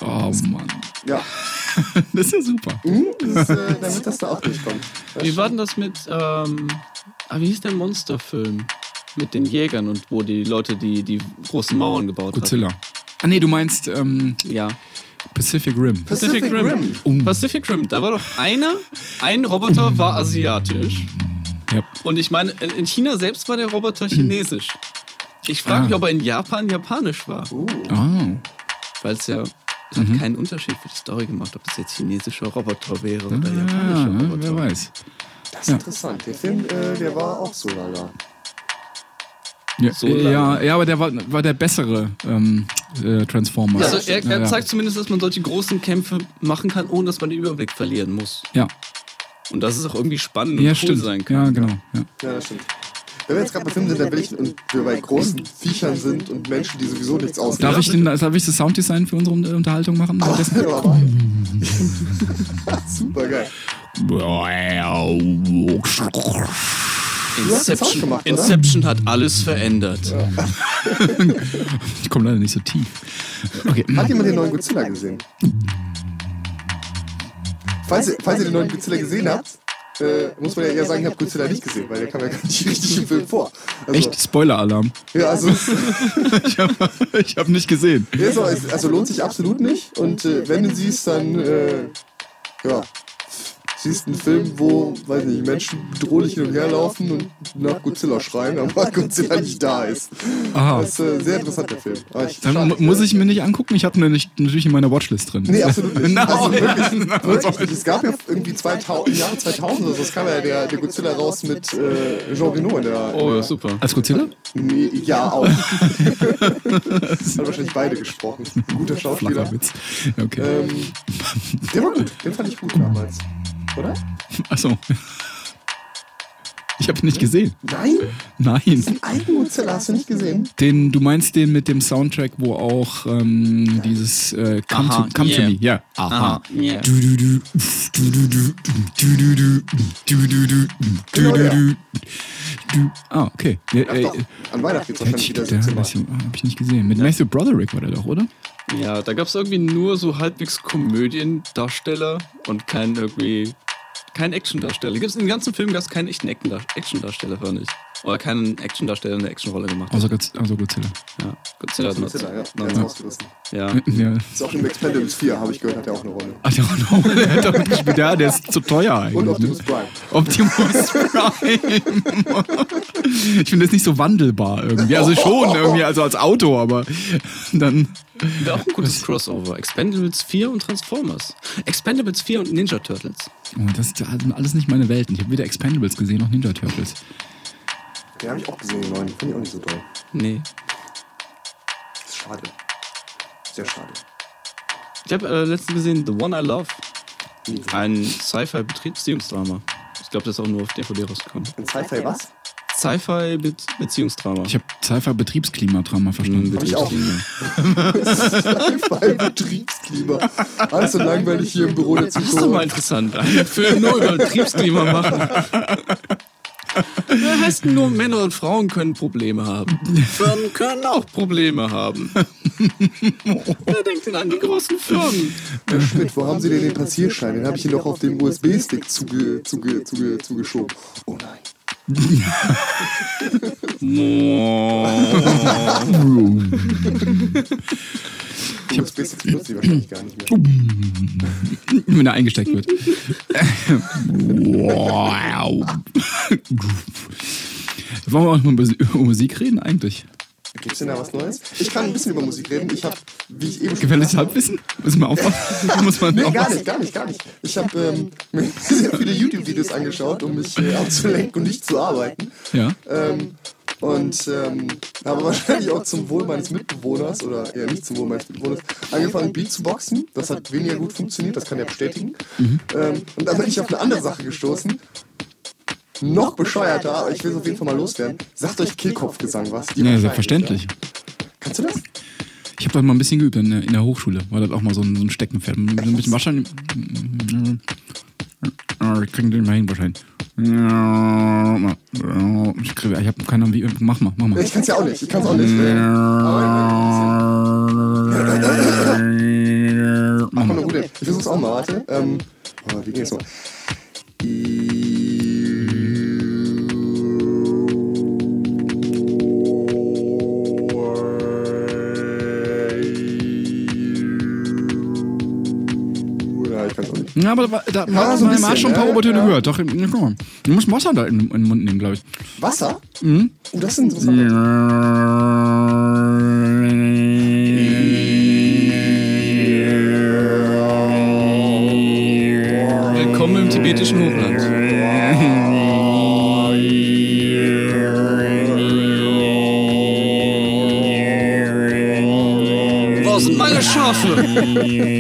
Oh Mann. Ja, Das ist ja super. hm, das, äh, damit das da auch durchkommt. Wie war denn das mit, ähm, ah, wie hieß der Monsterfilm? Mit den Jägern und wo die Leute die, die großen Mauern gebaut Godzilla. Ah nee, du meinst ähm, haben. Ja. Pacific Rim. Pacific, Pacific Rim. Rim. Oh. Pacific Rim, da war doch einer, ein Roboter war asiatisch. Ja. Und ich meine, in in China selbst war der Roboter chinesisch. Ich frage Ah. mich, ob er in Japan japanisch war. Ah. Weil es ja es hat keinen Unterschied für die Story gemacht, ob das jetzt chinesischer Roboter wäre oder Ja, japanischer ne, Roboter. wer weiß. Das ist interessant. Der Film, äh, der war auch so lala. Ja, So lange. ja, ja, aber der war, war der bessere ähm, äh, Transformers. Also er, er ja, zeigt zumindest, dass man solche großen Kämpfe machen kann, ohne dass man den Überblick verlieren muss. ja. Und dass es auch irgendwie spannend ja, und cool stimmt. sein kann. Ja, genau. Ja. Ja, das stimmt. Wenn wir jetzt gerade bei Filmen sind, dann will ich, und wir bei großen Viechern sind und Menschen, die sowieso nichts ausmachen. Darf, ich den, darf ich das Sounddesign für unsere Un- Unterhaltung machen? währenddessen? Super geil. Inception, gemacht? Inception hat alles verändert. Ich komme leider nicht so tief. Okay. Hat jemand den neuen Godzilla gesehen? Falls ihr, falls ihr den neuen Godzilla gesehen habt, äh, muss man ja eher sagen, ich habe Godzilla nicht gesehen, weil der kam ja gar nicht richtig im Film vor. Also, Echt Spoiler-Alarm. Ja, also, Ich habe hab nicht gesehen. ja, so, also lohnt sich absolut nicht. Und äh, wenn du siehst, dann äh, ja, siehst einen Film, wo, weiß nicht, Menschen bedrohlich hin und her laufen und nach Godzilla schreien, aber Godzilla nicht da ist. Aha. Das ist äh, sehr interessant, der Film. Aber ich, Dann schade, mu- muss ich mir nicht angucken. Ich habe ihn nicht, natürlich in meiner Watchlist drin. Nee, absolut nicht. No. Also wirklich, wirklich nicht. Es gab ja irgendwie 2000, im Jahre 2000 oder so, es kam ja der, der Godzilla raus mit äh, Jean Reno in der... Oh, der super. Als Godzilla? Nee, ja, auch. Hat wahrscheinlich beide gesprochen. Ein guter Schauspieler. Ja, Okay. Ähm, der war gut, den fand ich gut damals oder? Achso. Ich habe nicht gesehen. Nein? Nein. Den alten Mozilla hast du nicht gesehen? Den, du meinst den mit dem Soundtrack, wo auch ähm, ja. dieses äh, Come, Aha, to, come yeah. to Me, ja. Yeah. Aha. Yeah. Genau, ja. Ah, okay. Ja, äh, An Weihnachten jetzt wahrscheinlich wieder so Hab ich nicht gesehen. Mit ja. Matthew Broderick war der doch, oder? Ja, da gab es irgendwie nur so halbwegs Komödiendarsteller und keinen irgendwie kein Actiondarsteller. Gibt's im ganzen Film gab es keinen echten Actiondar- Actiondarsteller, fand ich. Oder keinen Actiondarsteller eine Actionrolle gemacht. Außer, Godz- außer Godzilla. ja, Godzilla hat Godzilla, ja. Ganz noch- ausgerissen. ja. Ja. Ist auch im Expendables 4, habe ich gehört, hat er auch eine Rolle. Ach, der, der hat doch mitgespielt. Ja, der ist zu teuer eigentlich. Und ne? Optimus Prime. Optimus Prime. ich finde das nicht so wandelbar irgendwie. Also schon irgendwie, also als Auto, aber dann. Wäre auch ein gutes Crossover. Expendables 4 und Transformers. Expendables 4 und Ninja Turtles. Oh, das ist alles nicht meine Welten. Ich habe weder Expendables gesehen noch Ninja Turtles. Den habe ich auch gesehen, den neuen. Finde ich auch nicht so toll. Nee. Das ist schade. Sehr schade. Ich habe äh, letztens gesehen The One I Love. Ein Sci-Fi-Betriebsbeziehungsdrama. Ich glaube, das ist auch nur auf DVD rausgekommen. In Sci-Fi was? Sci-Fi-Beziehungsdrama. Ich habe Sci-Fi-Betriebsklimadrama verstanden. Hab ich auch. Sci-Fi Betriebsklima. Alles so langweilig hier im Büro dazu. Das ist doch mal interessant. Einen Film nur über Betriebsklima machen. Das heißt nur, Männer und Frauen können Probleme haben. Firmen können auch Probleme haben. Wer denkt denn an die großen Firmen? Herr Schmidt, wo haben Sie denn den Passierschein? Den habe ich Ihnen doch auf dem USB-Stick zuge, zuge, zuge, zugeschoben. Oh nein. Ich habe ich wahrscheinlich gar nicht mehr. Wenn er eingesteckt wird. Wollen wir auch mal über Musik reden eigentlich? Gibt es denn da was Neues? Ich kann ein bisschen über Musik reden. Ich habe, wie ich eben Gefährliches Halbwissen? Müssen wir aufpassen? Muss man Nee, gar aufpassen? nicht, gar nicht, gar nicht. Ich habe ähm, mir sehr viele YouTube-Videos angeschaut, um mich äh, abzulenken und nicht zu arbeiten. Ja. Ähm, und ähm, habe wahrscheinlich auch zum Wohl meines Mitbewohners, oder eher nicht zum Wohl meines Mitbewohners, angefangen Beat zu boxen. Das hat weniger gut funktioniert, das kann er bestätigen. Ähm, und dann bin ich auf eine andere Sache gestoßen. Noch bescheuerter, aber ich will es auf jeden Fall mal loswerden. Sagt euch Kehlkopfgesang was? Die Ja, selbstverständlich. Ja? Kannst du das? Ich habe da mal ein bisschen geübt in, der- in der Hochschule. War das auch mal so ein, so ein Steckenpferd. So ein bisschen wahrscheinlich. Ah, Wir kriegen den mal hin wahrscheinlich. Ich, krieg- ich habe keine Ahnung, wie. Mach mal, mach mal. Ich kann es ja auch nicht. Ich kann es auch nicht. Mach mal. mal gut hin. Ich versuch's auch mal, warte. Ähm, oh, wie geht's so? Ja, Ja, aber da, da, Ja, so ein man schon ein paar ja, Obertöne ja. gehört. Doch, ja, guck mal. Du musst Wasser da in, in den Mund nehmen, glaube ich. Wasser? Mhm. Oh, das ist interessant. Willkommen im tibetischen Hochland. Wo sind meine Schafe?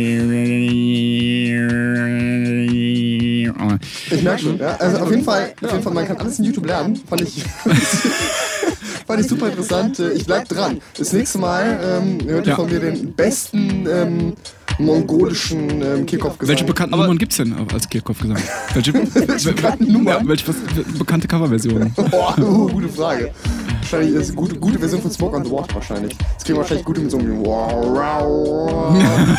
Ich merke schon, ja. Also auf jeden Fall, auf jeden Fall, man kann alles in YouTube lernen. Fand ich, fand ich super interessant. Äh, Ich bleib dran. Das nächste Mal ähm, hört ihr Ja. von mir den besten ähm, mongolischen ähm, Kehlkopfgesang. Welche bekannten Nummern gibt es denn als Kirchhoff-Gesang? Welche, Welche bekannten Nummern? Ja, welche was, bekannte Coverversionen? Boah, gute Frage. Wahrscheinlich ist eine gute, gute Version von Smoke on the Water wahrscheinlich. Das wir wahrscheinlich gute mit so einem wow, wow,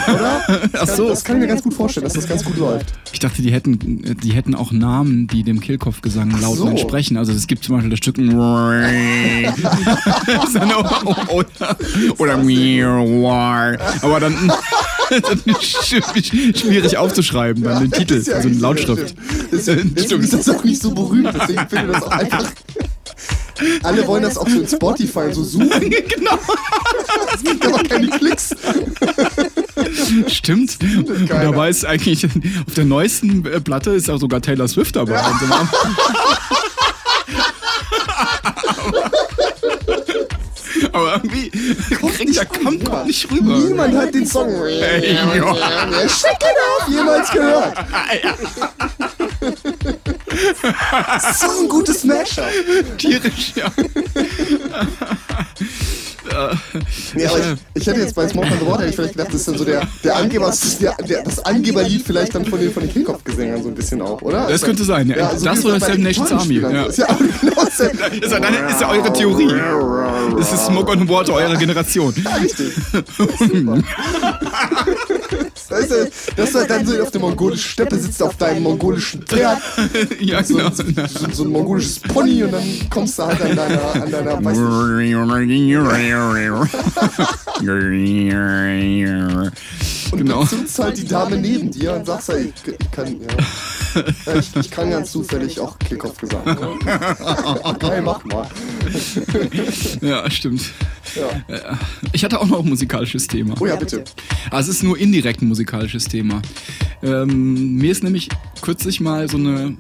oder? Ach so. Das kann ich mir ganz gut vorstellen, dass das ganz gut läuft. Ich dachte, die hätten, die hätten auch Namen, die dem Kehlkopfgesang laut so. entsprechen. Also es gibt zum Beispiel das Stück oder, oder aber dann, dann sch- schwierig aufzuschreiben, dann den Titel, Das also eine Lautschrift. deswegen ist das auch nicht so berühmt, deswegen finde ich das auch einfach. Alle wollen das auch so in Spotify so suchen. genau. Es gibt aber keine Klicks. Stimmt. Und dabei ist eigentlich auf der neuesten äh, Platte ist auch sogar Taylor Swift dabei. Und so weiter. Aber irgendwie kriegt der kommt nicht rüber. Niemand hat den Song Ey, ja. Check it out jemals gehört. so ein gutes Mashup. Tierisch, ja. Nee, aber ich, ich hätte jetzt bei Smoke on the Water ich vielleicht gedacht, das ist dann so der, der Angeber, das, der, der, das Angeberlied vielleicht dann von den, von den Kehlkopfgesängen so ein bisschen auch, oder? Das könnte sein, ja. so Das wie oder Seven Nations Army, ja. ist. Ja, genau. Ist ja, dann ist ja eure Theorie. Das ist Smoke on the Water eurer Generation. Ja, richtig. Das ist, das ist halt dann so auf der mongolischen Steppe, sitzt auf deinem mongolischen Pferd, Ja, so, genau. so, so, so ein mongolisches Pony und dann kommst du halt an deiner, an deiner, weiß nicht, und Genau. du zündst halt die Dame neben dir und sagst halt, ich, ich kann, ja. Ich, ich kann ganz zufällig auch Kehlkopfgesang. Ja. Okay, mach mal. Ja, stimmt. Ja. Ich hatte auch noch ein musikalisches Thema. Oh ja, bitte. Aber es ist nur indirekt ein musikalisches Thema. Ähm, mir ist nämlich kürzlich mal so eine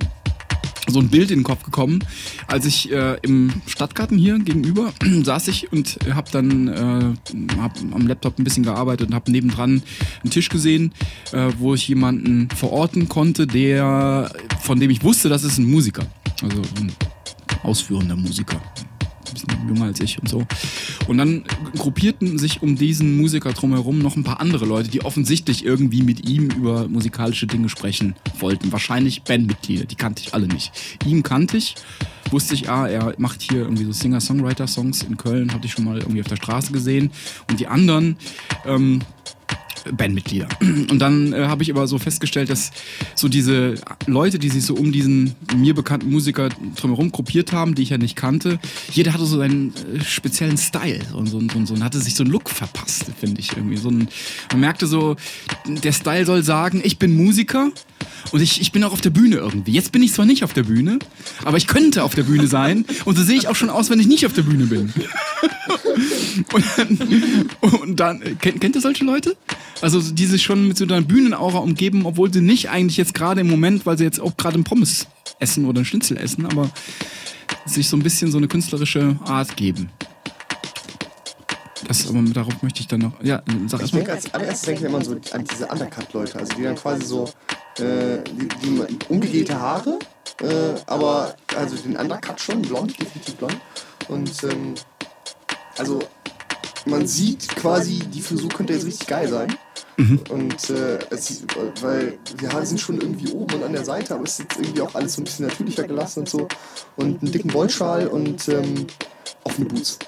so ein Bild in den Kopf gekommen, als ich äh, im Stadtgarten hier gegenüber saß ich und habe dann äh, hab am Laptop ein bisschen gearbeitet und habe nebendran einen Tisch gesehen, äh, wo ich jemanden verorten konnte, der von dem ich wusste, das ist ein Musiker, also ein ausführender Musiker bisschen jünger als ich und so. Und dann gruppierten sich um diesen Musiker drumherum noch ein paar andere Leute, die offensichtlich irgendwie mit ihm über musikalische Dinge sprechen wollten. Wahrscheinlich Bandmitglieder, die kannte ich alle nicht. Ihn kannte ich, wusste ich, ah, er macht hier irgendwie so Singer-Songwriter-Songs in Köln, hatte ich schon mal irgendwie auf der Straße gesehen. Und die anderen, ähm, Bandmitglieder. Und dann äh, habe ich aber so festgestellt, dass so diese Leute, die sich so um diesen mir bekannten Musiker drumherum gruppiert haben, die ich ja nicht kannte, jeder hatte so seinen äh, speziellen Style und so, so, so, und hatte sich so einen Look verpasst, finde ich irgendwie. So ein, man merkte so, der Style soll sagen, ich bin Musiker und ich, ich bin auch auf der Bühne irgendwie. Jetzt bin ich zwar nicht auf der Bühne, aber ich könnte auf der Bühne sein und so sehe ich auch schon aus, wenn ich nicht auf der Bühne bin. und dann, und dann kennt, kennt ihr solche Leute? Also die sich schon mit so einer Bühnenaura umgeben, obwohl sie nicht eigentlich jetzt gerade im Moment, weil sie jetzt auch gerade ein Pommes essen oder ein Schnitzel essen, aber sich so ein bisschen so eine künstlerische Art geben. Das, aber darauf möchte ich dann noch. Ja, sag Ich denke als allererstes denke ich immer so an diese Undercut-Leute, also die dann quasi so äh, die, die umgegelte Haare, äh, aber also den Undercut schon, blond, definitiv blond. Und ähm, also man sieht quasi, die Frisur könnte jetzt richtig geil sein. Und äh, es weil die Haare sind schon irgendwie oben und an der Seite, aber es ist irgendwie auch alles so ein bisschen natürlicher gelassen und so. Und einen dicken Wollschal und ähm, offene Boots.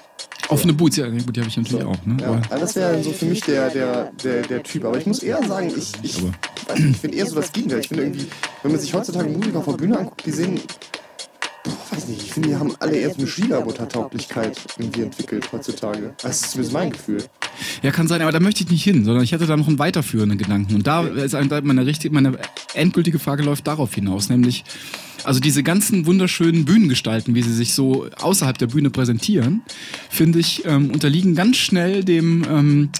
Offene Boots, ja, gut, die habe ich natürlich auch. Ne? Ja, Aber, also das wäre so für mich der, der, der, der Typ. Aber ich muss eher sagen, ich, ich, nicht, ich finde eher so das Gegenteil. Ich finde irgendwie, wenn man sich heutzutage Musiker auf der Bühne anguckt, die sehen, boah, weiß nicht, ich finde, die haben alle eher so eine Schwiegermuttertauglichkeit irgendwie entwickelt heutzutage. Das ist zumindest mein Gefühl. ja, kann sein, aber da möchte ich nicht hin, sondern ich hätte da noch einen weiterführenden Gedanken. Und da ist meine, richtig, meine endgültige Frage läuft darauf hinaus, nämlich, also diese ganzen wunderschönen Bühnengestalten, wie sie sich so außerhalb der Bühne präsentieren, finde ich, ähm, unterliegen ganz schnell dem ähm,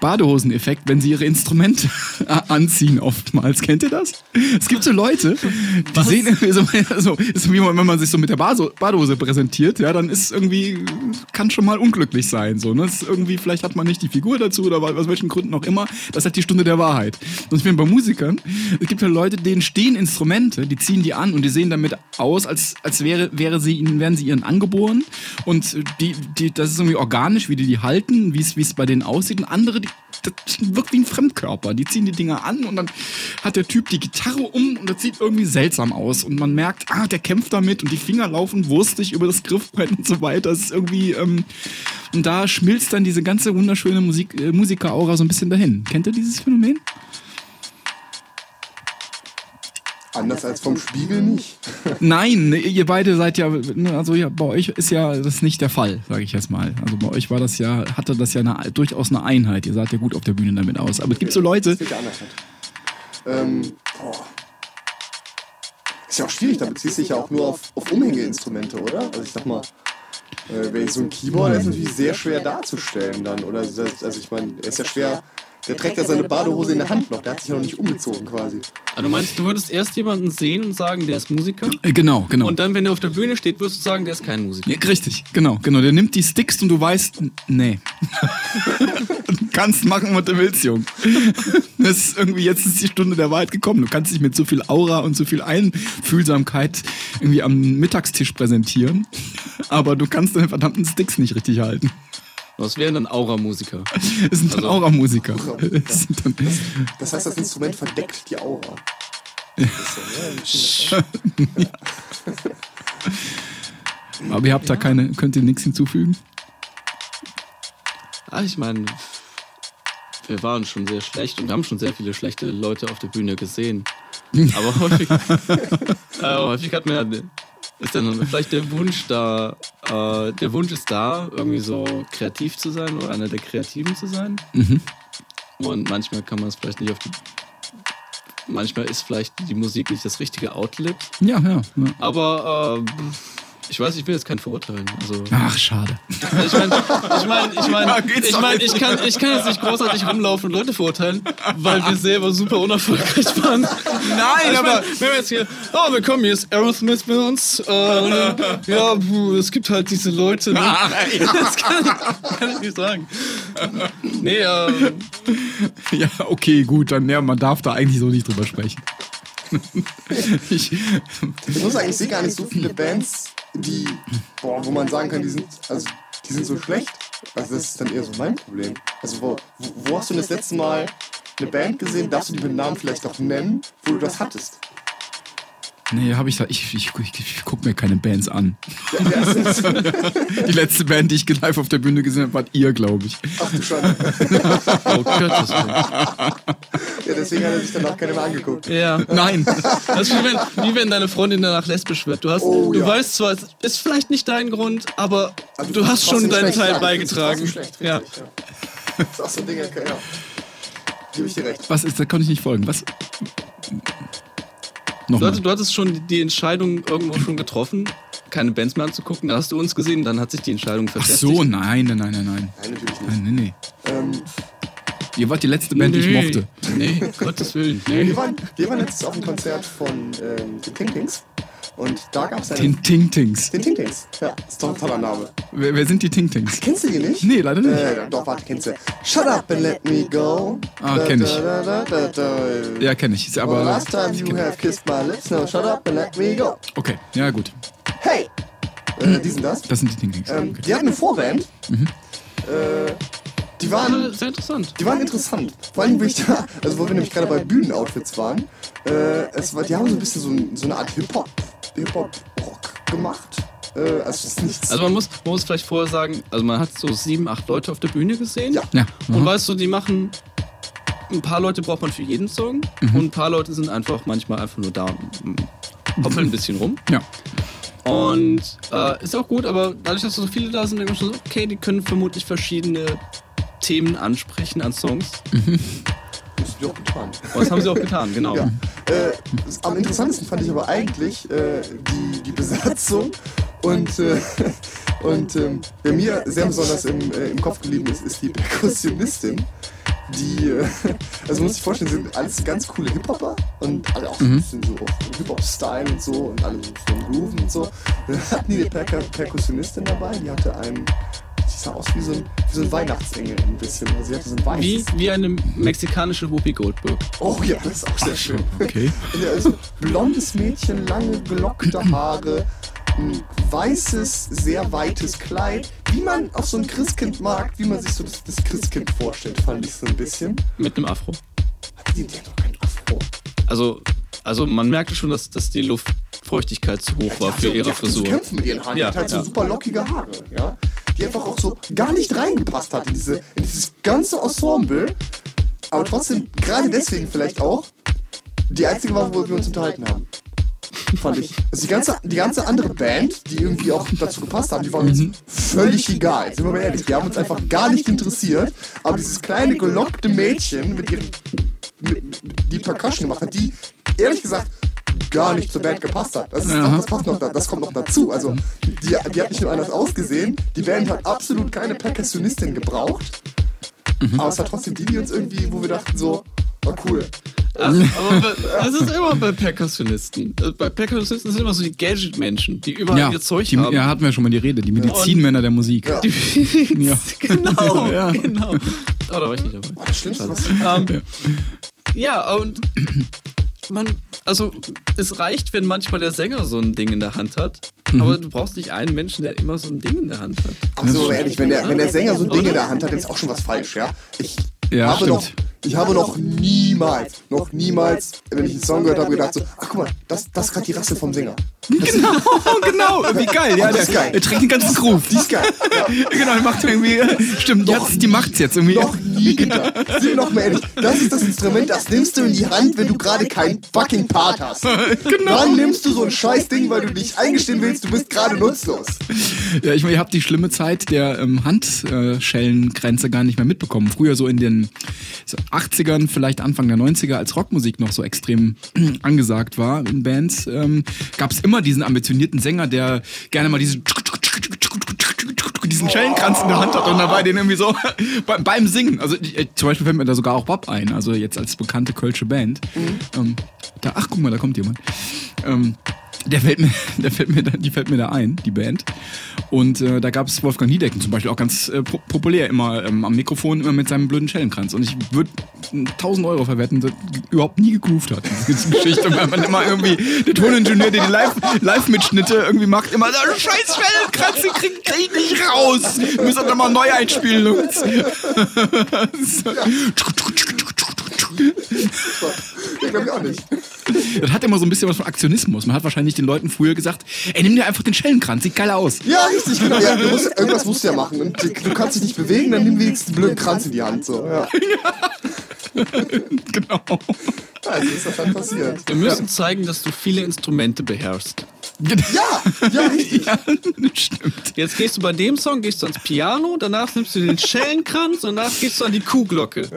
Badehoseneffekt, wenn sie ihre Instrumente anziehen oftmals. Kennt ihr das? Es gibt so Leute, die sehen irgendwie so, so ist wie man, wenn man sich so mit der Base- Badehose präsentiert, ja, dann ist irgendwie, kann schon mal unglücklich sein. So, ne? Das ist irgendwie, vielleicht hat man nicht die Figur dazu oder aus welchen Gründen auch immer. Das ist halt die Stunde der Wahrheit. Und ich finde bei Musikern, es gibt ja Leute, denen stehen Instrumente, die ziehen die an und die sehen damit aus, als, als wäre, wäre sie ihnen, wären sie ihren angeboren. Und die, die, das ist irgendwie organisch, wie die die halten, wie es, wie es bei denen aussieht. Und andere, die, das wirkt wie ein Fremdkörper. Die ziehen die Dinger an und dann hat der Typ die Gitarre um und das sieht irgendwie seltsam aus. Und man merkt, ah, der kämpft damit und die Finger laufen wurstig über das Griffbrett und so weiter. Das ist irgendwie, ähm, und da schmilzt dann diese ganze wunderschöne Musik, äh, Musiker-Aura so ein bisschen dahin. Kennt ihr dieses Phänomen? Anders als vom Spiegel nicht. Nein, ihr beide seid ja, ne, also ja, bei euch ist ja das nicht der Fall, sage ich jetzt mal. Also bei euch war das ja, hatte das ja eine, durchaus eine Einheit. Ihr seid ja gut auf der Bühne damit aus. Aber es gibt so Leute, Das wird ja anders. Ähm. Ist ja auch schwierig, da beziehst du dich ja auch nur auf, auf Umhängeinstrumente, oder? Also ich sag mal, äh, wenn so ein Keyboard ist natürlich sehr schwer darzustellen dann, oder? Also ich meine, er ist ja schwer, der trägt ja seine Badehose in der Hand noch, der hat sich ja noch nicht umgezogen quasi. Ah, du meinst, du würdest erst jemanden sehen und sagen, der ist Musiker? äh, genau, genau. Und dann, wenn der auf der Bühne steht, wirst du sagen, der ist kein Musiker. Ja, richtig, genau, genau. Der nimmt die Sticks und du weißt, nee. du kannst machen, was du willst, Jung. Das ist irgendwie, jetzt ist die Stunde der Wahrheit gekommen. Du kannst dich mit so viel Aura und so viel Einfühlsamkeit irgendwie am Mittagstisch präsentieren. Aber du kannst deine verdammten Sticks nicht richtig halten. Was wären dann Aura-Musiker? Das sind dann Also- Aura-Musiker. Das dann, Das heißt, das Instrument verdeckt die Aura. Das ist so, ja, aber ihr habt da keine, könnt ihr nichts hinzufügen? Ah, ich meine, wir waren schon sehr schlecht und haben schon sehr viele schlechte Leute auf der Bühne gesehen. Aber häufig, äh, häufig hat man ja, ist dann vielleicht der Wunsch da, äh, der Wunsch ist da, irgendwie so kreativ zu sein oder einer der Kreativen zu sein. Und manchmal kann man es vielleicht nicht auf die. Manchmal ist vielleicht die Musik nicht das richtige Outlet. Ja, ja. ja. Aber äh, ich weiß, ich will jetzt keinen verurteilen. Also, Ach, schade. ich meine, ich meine, ich geht's ich, mein, ich, kann, ich kann jetzt nicht großartig rumlaufen und Leute verurteilen, weil wir selber super unerfolgreich waren. Nein, Ich meine, wenn wir jetzt hier, oh, willkommen, hier ist Aerosmith mit uns. Äh, ja, puh, es gibt halt diese Leute. Ne? Das kann, kann ich nicht sagen. Nee, ähm, Ja, okay, gut, dann ja, man darf da eigentlich so nicht drüber sprechen. ich, Ich muss sagen, ich sehe gar nicht so viele Bands, die, boah, wo man sagen kann, die sind, also, die sind so schlecht. Also das ist dann eher so mein Problem. Also wo, wo, hast du denn das letzte Mal eine Band gesehen, darfst du die mit Namen vielleicht noch nennen, wo du das hattest? Nee, habe ich da. Ich, ich, ich, ich gucke mir keine Bands an. Ja, ja, Die letzte Band, die ich live auf der Bühne gesehen habe, war ihr, glaube ich. ach du Schande. Oh Willen. Ja, deswegen hat er sich danach keine mehr angeguckt. Ja. Nein. Das ist wie wenn, wie wenn deine Freundin danach lesbisch wird. Du, hast, Oh, du ja. weißt zwar, es ist vielleicht nicht dein Grund, aber Also, du hast schon deinen schlecht, Teil ja, beigetragen. nicht schlecht, Ja. richtig, ja. Das ist auch so ein Ding, ja. Gebe ich dir recht. Was ist, da konnte ich nicht folgen. Was? Du, Nochmal. hattest, du hattest schon die Entscheidung irgendwo schon getroffen, keine Bands mehr anzugucken. Dann hast du uns gesehen, dann hat sich die Entscheidung Ach verfestigt. so, nein, nein, nein, nein, nein. Nein, natürlich nicht. Nein, nee, nee. Ähm, Ihr wart die letzte Band, die ich Nee. mochte. Nee, Gottes Willen. Nee. wir, waren, wir waren letztens auf einem Konzert von ähm, den Tintings. Und da gab es einen. Den Ting-Tings. den Tintings. Ja, ist doch ein toller Name. Wer, wer sind die Ting-Tings? Kennst du die nicht? Nee, leider nicht. Äh, doch, warte, kennst du. Shut up and let me go. Ah, kenn ich. Ja, kenne ich. Ist aber. last time you have kissed my lips, now shut up and let me go. Okay, ja, gut. Hey! Äh, die sind das. Das sind die Ting-Tings. Ähm, Okay. Die hatten eine Vorband. Äh, die waren Sehr interessant. Die waren interessant. Vor allem, wo ich da, also wo wir nämlich gerade bei Bühnenoutfits waren, äh, es war, die haben so ein bisschen so, ein- so eine Art Hip-Hop, Hip-Hop-Rock gemacht. Äh, also es ist nichts. Also man muss, man muss vielleicht vorher sagen, also man hat so sieben, acht Leute auf der Bühne gesehen. Ja. Ja. Und mhm. weißt du, die machen. Ein paar Leute braucht man für jeden Song Mhm. und ein paar Leute sind einfach manchmal einfach nur da und hoppeln ein bisschen rum. Ja. Und äh, ist auch gut, aber dadurch, dass so viele da sind, denke ich schon so, okay, die können vermutlich verschiedene Themen ansprechen an Songs. Das ist doch getan. Und das haben sie auch getan, genau. Ja. Äh, am interessantesten fand ich aber eigentlich äh, die, die Besatzung und, äh, und ähm, wer mir sehr besonders im, äh, im Kopf geblieben ist, ist die Perkussionistin. Die, äh, also muss ich vorstellen, sind alles ganz coole Hip-Hopper und alle auch ein bisschen so auf Hip-Hop-Style und so und alle so im Grooven und so. Und dann hatten die eine Per Perkussionistin dabei, die hatte einen, die sah aus wie so ein, wie so ein Weihnachtsengel ein bisschen. Also sie hatte so ein weißes. Wie, wie eine mexikanische Whoopi Goldberg. Oh ja, das ist auch sehr schön. Okay. Also blondes Mädchen, lange gelockte Haare, ein weißes, sehr weites Kleid. Wie man auf so ein Christkind mag, wie man sich so das, das Christkind vorstellt, fand ich so ein bisschen. Mit einem Afro. Die, die hat doch kein Afro. Also, also man merkte schon, dass, dass die Luftfeuchtigkeit zu hoch war für Die ihre hat Frisur. kämpfen mit ihren Haaren. Die Ja, hat halt ja. so super lockige Haare, ja. Die einfach auch so gar nicht reingepasst hat in, diese, in dieses ganze Ensemble. Aber trotzdem, gerade deswegen vielleicht auch, die einzige war, wo wir uns unterhalten haben. Fand ich. Also die ganze, die ganze andere Band, die irgendwie auch dazu gepasst haben, die waren uns völlig egal. Sind wir mal ehrlich, die haben uns einfach gar nicht interessiert. Aber dieses kleine gelockte Mädchen mit ihren, mit, die Percussion gemacht hat, die ehrlich gesagt gar nicht zur Band gepasst hat. Das, ist noch, das, passt noch, da- das kommt noch dazu. Also die, die hat nicht nur anders ausgesehen, die Band hat absolut keine Percussionistin gebraucht. Aber es war trotzdem die, die uns irgendwie, wo wir dachten so, war cool. Also, aber das ist immer bei Perkussionisten. Also Bei Perkussionisten sind immer so die Gadget-Menschen, die überall Ja, ihr Zeug die, haben. ja, hatten wir schon mal die Rede. Die Medizinmänner der Musik. Ja. Ja. genau, Ja. genau. Oh, da war ich nicht dabei. Das Schlimmste, was Ähm, ja, und man, also es reicht, wenn manchmal der Sänger so ein Ding in der Hand hat, aber du brauchst nicht einen Menschen, der immer so ein Ding in der Hand hat. Aber so ehrlich, wenn der, wenn der Sänger so ein Ding in der Hand hat, dann ist auch schon was falsch, ja? Ich Ja, habe stimmt. noch, ich habe noch niemals, noch niemals, wenn ich einen Song gehört habe, gedacht so, ach guck mal, das, das ist gerade die Rasse vom Sänger. Genau, genau. Wie geil. Ja, ist der, geil. Er trägt den ganzen Groove. Die ist geil. Ja. Genau, der macht irgendwie. Stimmt, jetzt, die macht's jetzt irgendwie. Noch nie gedacht. Sind noch mal ehrlich, das ist das Instrument, das nimmst du in die Hand, wenn du gerade keinen fucking Part hast. Genau. Dann nimmst du so ein scheiß Ding, weil du nicht eingestehen willst, du bist gerade nutzlos. Ja, ich meine, ihr habt die schlimme Zeit der ähm, Handschellengrenze gar nicht mehr mitbekommen. Früher so in den 80ern, vielleicht Anfang der 90er, als Rockmusik noch so extrem angesagt war in Bands, ähm, gab es immer diesen ambitionierten Sänger, der gerne mal diese diesen Schellenkranz in der Hand hat und dabei den irgendwie so beim, Singen. Also äh, zum Beispiel fällt mir da sogar auch Bob ein, also jetzt als bekannte Kölsche Band. Ähm, da, ach, guck mal, da kommt jemand. Ähm, der fällt mir, der fällt mir da, die fällt mir da ein, die Band. Und äh, da gab es Wolfgang Niedecken zum Beispiel auch ganz äh, po populär immer ähm, am Mikrofon immer mit seinem blöden Schellenkranz. Und ich würde 1000 Euro verwetten, dass überhaupt nie gegroovt hat. Diese Geschichte, weil man immer irgendwie der Toningenieur, der die Live- Live-Mitschnitte irgendwie macht, immer so scheiß Schellenkranz, den krieg, krieg ich nicht raus. Müssen doch mal neu einspielen. Jungs. So. Ich glaube ich auch nicht. Das hat immer so ein bisschen was von Aktionismus. Man hat wahrscheinlich den Leuten früher gesagt, ey, nimm dir einfach den Schellenkranz, sieht geil aus. Ja, richtig, genau. Ja, du musst, irgendwas musst du ja machen. Und du kannst dich nicht bewegen, dann nimm wenigstens den blöden Kranz in die Hand. So. Ja. Genau. Also ist das dann passiert. Wir müssen zeigen, dass du viele Instrumente beherrschst. Ja, ja, richtig. Ja, stimmt. Jetzt gehst du bei dem Song, gehst du ans Piano, danach nimmst du den Schellenkranz und danach gehst du an die Kuhglocke.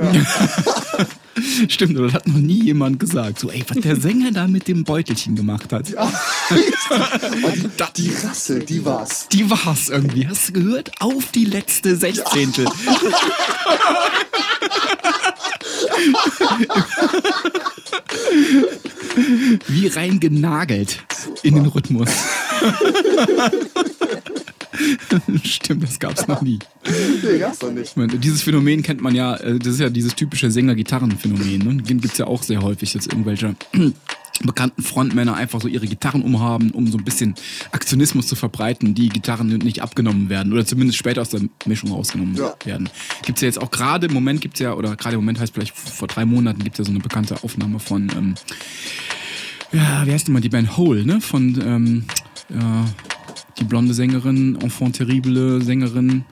Stimmt, oder das hat noch nie jemand gesagt. So, ey, was der Sänger da mit dem Beutelchen gemacht hat. Oh, die, die Rasse, die war's. Die war's irgendwie. Hast du gehört? Auf die letzte Sechzehntel. Wie rein genagelt in den Rhythmus. Stimmt, das gab's noch nie. Nee, gab's doch nicht. Ich meine, dieses Phänomen kennt man ja, äh, das ist ja dieses typische Sänger-Gitarren-Phänomen. Ne? Gibt es ja auch sehr häufig, dass irgendwelche bekannten Frontmänner einfach so ihre Gitarren umhaben, um so ein bisschen Aktionismus zu verbreiten, die Gitarren nicht abgenommen werden oder zumindest später aus der Mischung rausgenommen Ja. werden. Gibt es ja jetzt auch gerade im Moment gibt es ja, oder gerade im Moment heißt vielleicht vor drei Monaten gibt es ja so eine bekannte Aufnahme von, ähm, ja, wie heißt denn mal die Band Hole, ne? Von ähm, ja, die blonde Sängerin, Enfant terrible Sängerin,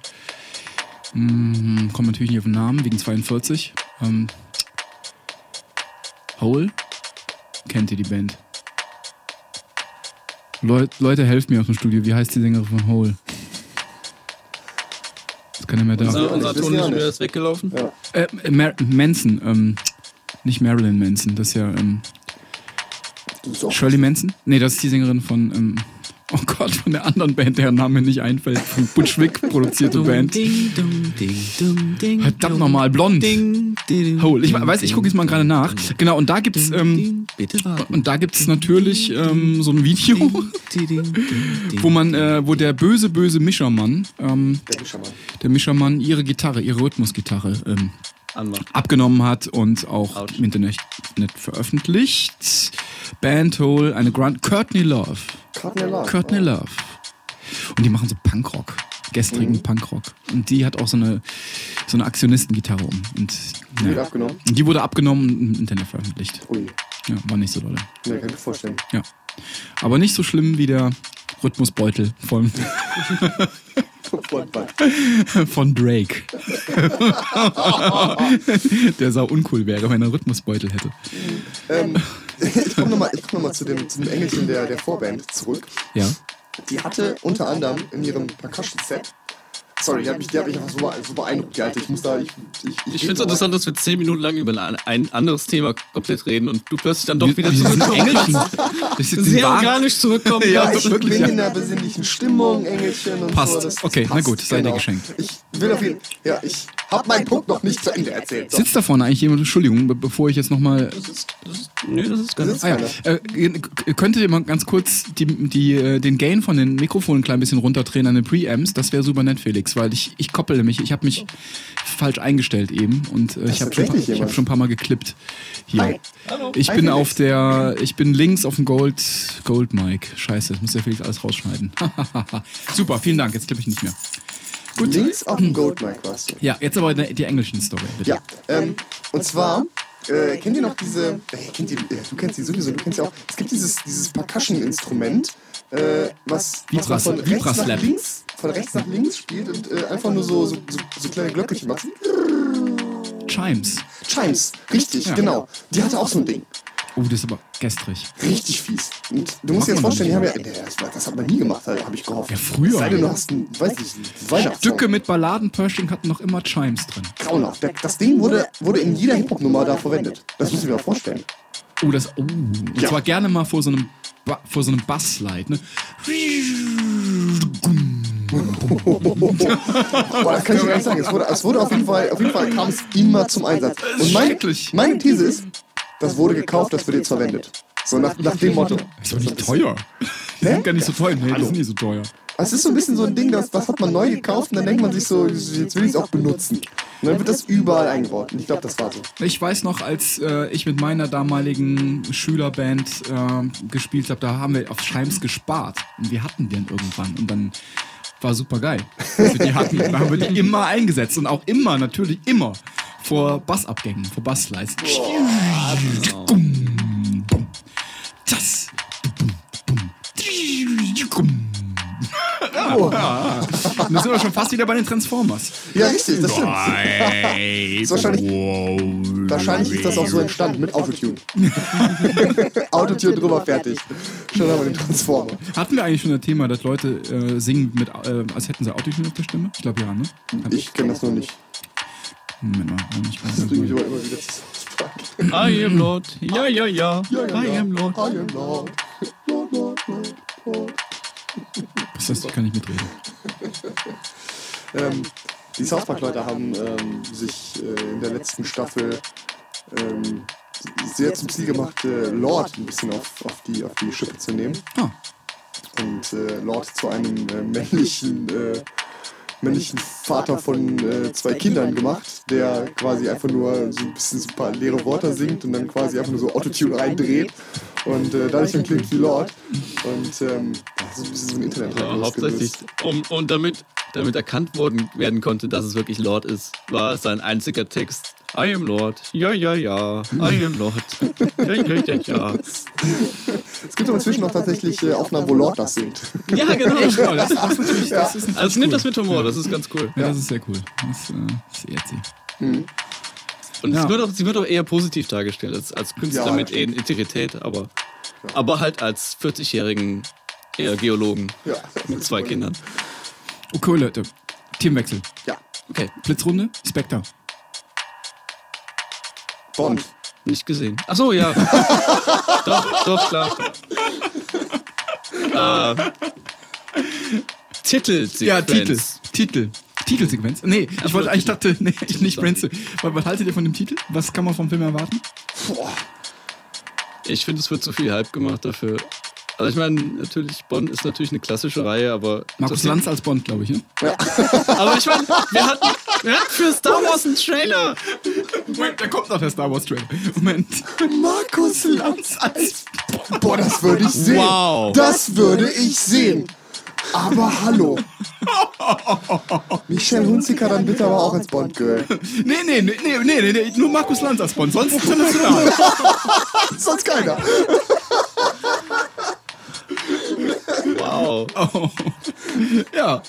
hm, kommt natürlich nicht auf den Namen, wegen 42. Ähm, Hole? Kennt ihr die Band? Leut, Leute, helft mir aus dem Studio. Wie heißt die Sängerin von Hole? Ist keiner mehr da. Unser, unser Ton ist wieder weggelaufen. Ja. Äh, Mar Manson, ähm, nicht Marilyn Manson, das ist ja ähm, Shirley Manson? Nee, das ist die Sängerin von, ähm, oh Gott, von der anderen Band, deren Name mir nicht einfällt, von Butch Vig produzierte Band. Verdammt nochmal, blond. Ding, ding, Hole. Ich weiß, ich gucke jetzt mal gerade nach. Genau, und da gibt's, ähm, und da gibt's natürlich ähm, so ein Video, wo man, äh, wo der böse, böse Mischermann, ähm, der Mischermann. der Mischermann ihre Gitarre, ihre Rhythmusgitarre ähm, anmacht. abgenommen hat und auch Autsch. im Internet nicht veröffentlicht. Bandhole, eine Grand Courtney Love. Courtney Love. Courtney Love. Und die machen so Punkrock, gestrigen Mhm. Punkrock. Und die hat auch so eine, so eine Aktionistengitarre um. Und, Die ja. abgenommen. und die wurde abgenommen und im Internet veröffentlicht. Ui. Ja, war nicht so doll. Nee, kann ich mir vorstellen. Ja. Aber nicht so schlimm wie der Rhythmusbeutel von, von Drake. der sau uncool wäre, wenn er einen Rhythmusbeutel hätte. ähm, ich komme nochmal komm noch mal zu, dem, zu dem Engelchen der, der Vorband zurück. Ja. Die hatte unter anderem in ihrem Percussion-Set. Sorry, die hat mich, die hat mich einfach so, so beeindruckt, die Alte. Ich muss da. Ich, ich, Ich finde es interessant, dass wir zehn Minuten lang über ein, anderes Thema komplett reden und du plötzlich dann doch wieder Dieses zurückkommst. Engelchen. Ist jetzt Sehr wahr- organisch zurückkommen Ja, ich wirklich, bin ja. in einer besinnlichen Stimmung, Engelchen und Passt. so. Das, das Okay, na passt, gut, sei dir geschenkt. Ich will auf jeden Ja, ich habe meinen Punkt noch nicht zu Ende erzählt. So. Sitzt da vorne eigentlich jemand? Entschuldigung, be bevor ich jetzt nochmal. Das ist, das ist, nee, das ist ganz Sitzt Ah, ja. äh, könntet ihr mal ganz kurz die, die, äh, den Gain von den Mikrofonen ein klein bisschen runterdrehen an den Preamps? Das wäre super nett, Felix, weil ich, ich koppel nämlich, ich habe mich falsch eingestellt eben und äh, ich habe schon, ich hab schon ein paar Mal geklippt hier. Hi. Ich Hi, bin Felix. auf der, ich bin links auf dem Gold, Gold Mic. Scheiße, das muss der Felix alles rausschneiden. super, vielen Dank, jetzt klippe ich nicht mehr. Gut. Links auf dem Goldmic warst du. Ja, jetzt aber die, die englischen Story, bitte. Ja, ähm, und zwar, äh, kennt ihr noch diese, äh, kennt ihr, äh, du kennst die sowieso, du kennst ja auch, es gibt dieses, dieses Percussion-Instrument, äh, was, was von rechts nach links, von rechts nach links spielt und äh, einfach nur so, so, so, so kleine Glöckchen macht. Chimes. Chimes, richtig, Ja. genau. Die hatte auch so ein Ding. Oh, das ist aber gestrig. Richtig fies. Und du musst dir jetzt vorstellen, die haben ja, das, hat man nie gemacht, habe ich gehofft. Ja, früher. Sei denn, du hast ein, weiß Weihnachtssong. Stücke mit Balladen-Pershing hatten noch immer Chimes drin. Grauenhaft. Das Ding wurde, wurde in jeder Hip-Hop-Nummer da verwendet. Das müssen wir mal vorstellen. Oh, das. Oh. Und Ja. zwar gerne mal vor so einem, Ba- vor so einem Bassslide, ne? Boah, das kann ich dir gar nicht sagen. Es wurde, es wurde auf jeden Fall, auf jeden Fall kam es immer zum Einsatz. Und mein, meine These ist, das wurde gekauft, das wird jetzt verwendet. So nach, nach dem Motto. Ist doch nicht teuer. Die sind gar nicht so teuer. Nee, die sind nicht so teuer. Es ist so ein bisschen so ein Ding, das, das hat man neu gekauft und dann denkt man sich so, jetzt will ich es auch benutzen. Und dann wird das überall eingebaut. Und ich glaube, das war so. Ich weiß noch, als äh, ich mit meiner damaligen Schülerband äh, gespielt habe, da haben wir auf Chimes gespart. Und wir hatten den irgendwann. Und dann war super geil. Wir die hatten. Da haben wir die immer eingesetzt. Und auch immer, natürlich immer vor Bassabgängen, vor Bassslides. Das. Oh. Ja, und da sind wir schon fast wieder bei den Transformers. Ja, richtig, das stimmt. Ist wahrscheinlich, wahrscheinlich ist das auch so entstanden mit Autotune. Autotune drüber, fertig. Schon haben wir den Transformer. Hatten wir eigentlich schon das Thema, dass Leute äh, singen, mit, äh, als hätten sie Autotune auf der Stimme? Ich glaube ja, ne? Hab Ich kenne das noch nicht. Moment mal, ich weiß Das bringt mich nicht. aber immer wieder zu I am Lord. Ja, ja, ja. Ja, ja, I am Lord. I am Lord. Lord, Lord, Lord, Lord. Was ist das? Kann ich mitreden. Ähm, die South Park-Leute haben ähm, sich äh, in der letzten Staffel ähm, sehr zum Ziel gemacht, äh, Lord ein bisschen auf, auf, die, auf die Schippe zu nehmen. Ah, Und äh, Lord zu einem äh, männlichen, äh, männlichen Vater von äh, zwei Kindern gemacht, der quasi einfach nur so ein bisschen so ein paar leere Worte singt und dann quasi einfach nur so Autotune reindreht und äh, dadurch dann klingt wie Lord. Und ähm, das ist ein bisschen so ein Internet Ja, hauptsächlich, um, und damit, damit erkannt worden werden konnte, dass es wirklich Lord ist, war sein einziger Text. I am Lord. Ja, ja, ja. I am Lord. Ja, ja, ja, ja. Es gibt aber inzwischen auch tatsächlich äh, Aufnahmen, wo Lord das singt. Ja, genau. ja, das, das ist natürlich, das ist Also nimm das mit Humor, das ist ganz cool. Ja, das ist sehr cool. Das, äh, das ehrt sie. Und Ja. sie, wird auch, sie wird auch eher positiv dargestellt als, als Künstler Ja, mit. Integrität, aber, aber halt als 40-jährigen eher Geologen Ja. mit zwei Kindern. Okay, Leute. Teamwechsel. Ja. Okay, Blitzrunde, Spectre. Bond. nicht gesehen. Ach so, ja. doch, doch, klar. äh, Titelsequenz. Ja, Titel. Titel. Titelsequenz. Nee, ich wollte eigentlich dachte, nee, ich nicht Brainstorm. Was, was haltet ihr von dem Titel? Was kann man vom Film erwarten? Ich finde, es wird zu viel Hype gemacht dafür. Also ich meine, natürlich, Bond ist natürlich eine klassische Reihe, aber... Markus Lanz als Bond, glaube ich, ne? Aber ich meine, wir hatten, wir hatten für Star Wars einen Trailer. Moment, da kommt noch der Star Wars Trailer. Moment. Markus Lanz als. Boah, das würde ich sehen. Wow. Das würde ich sehen. Aber hallo. Michelle Hunziker dann bitte aber auch als Bond-Girl. Nee, nee, nee, nee, nee, nee, nee, nur Markus Lanz als Bond, sonst international. Sonst keiner. Wow. Oh. Ja,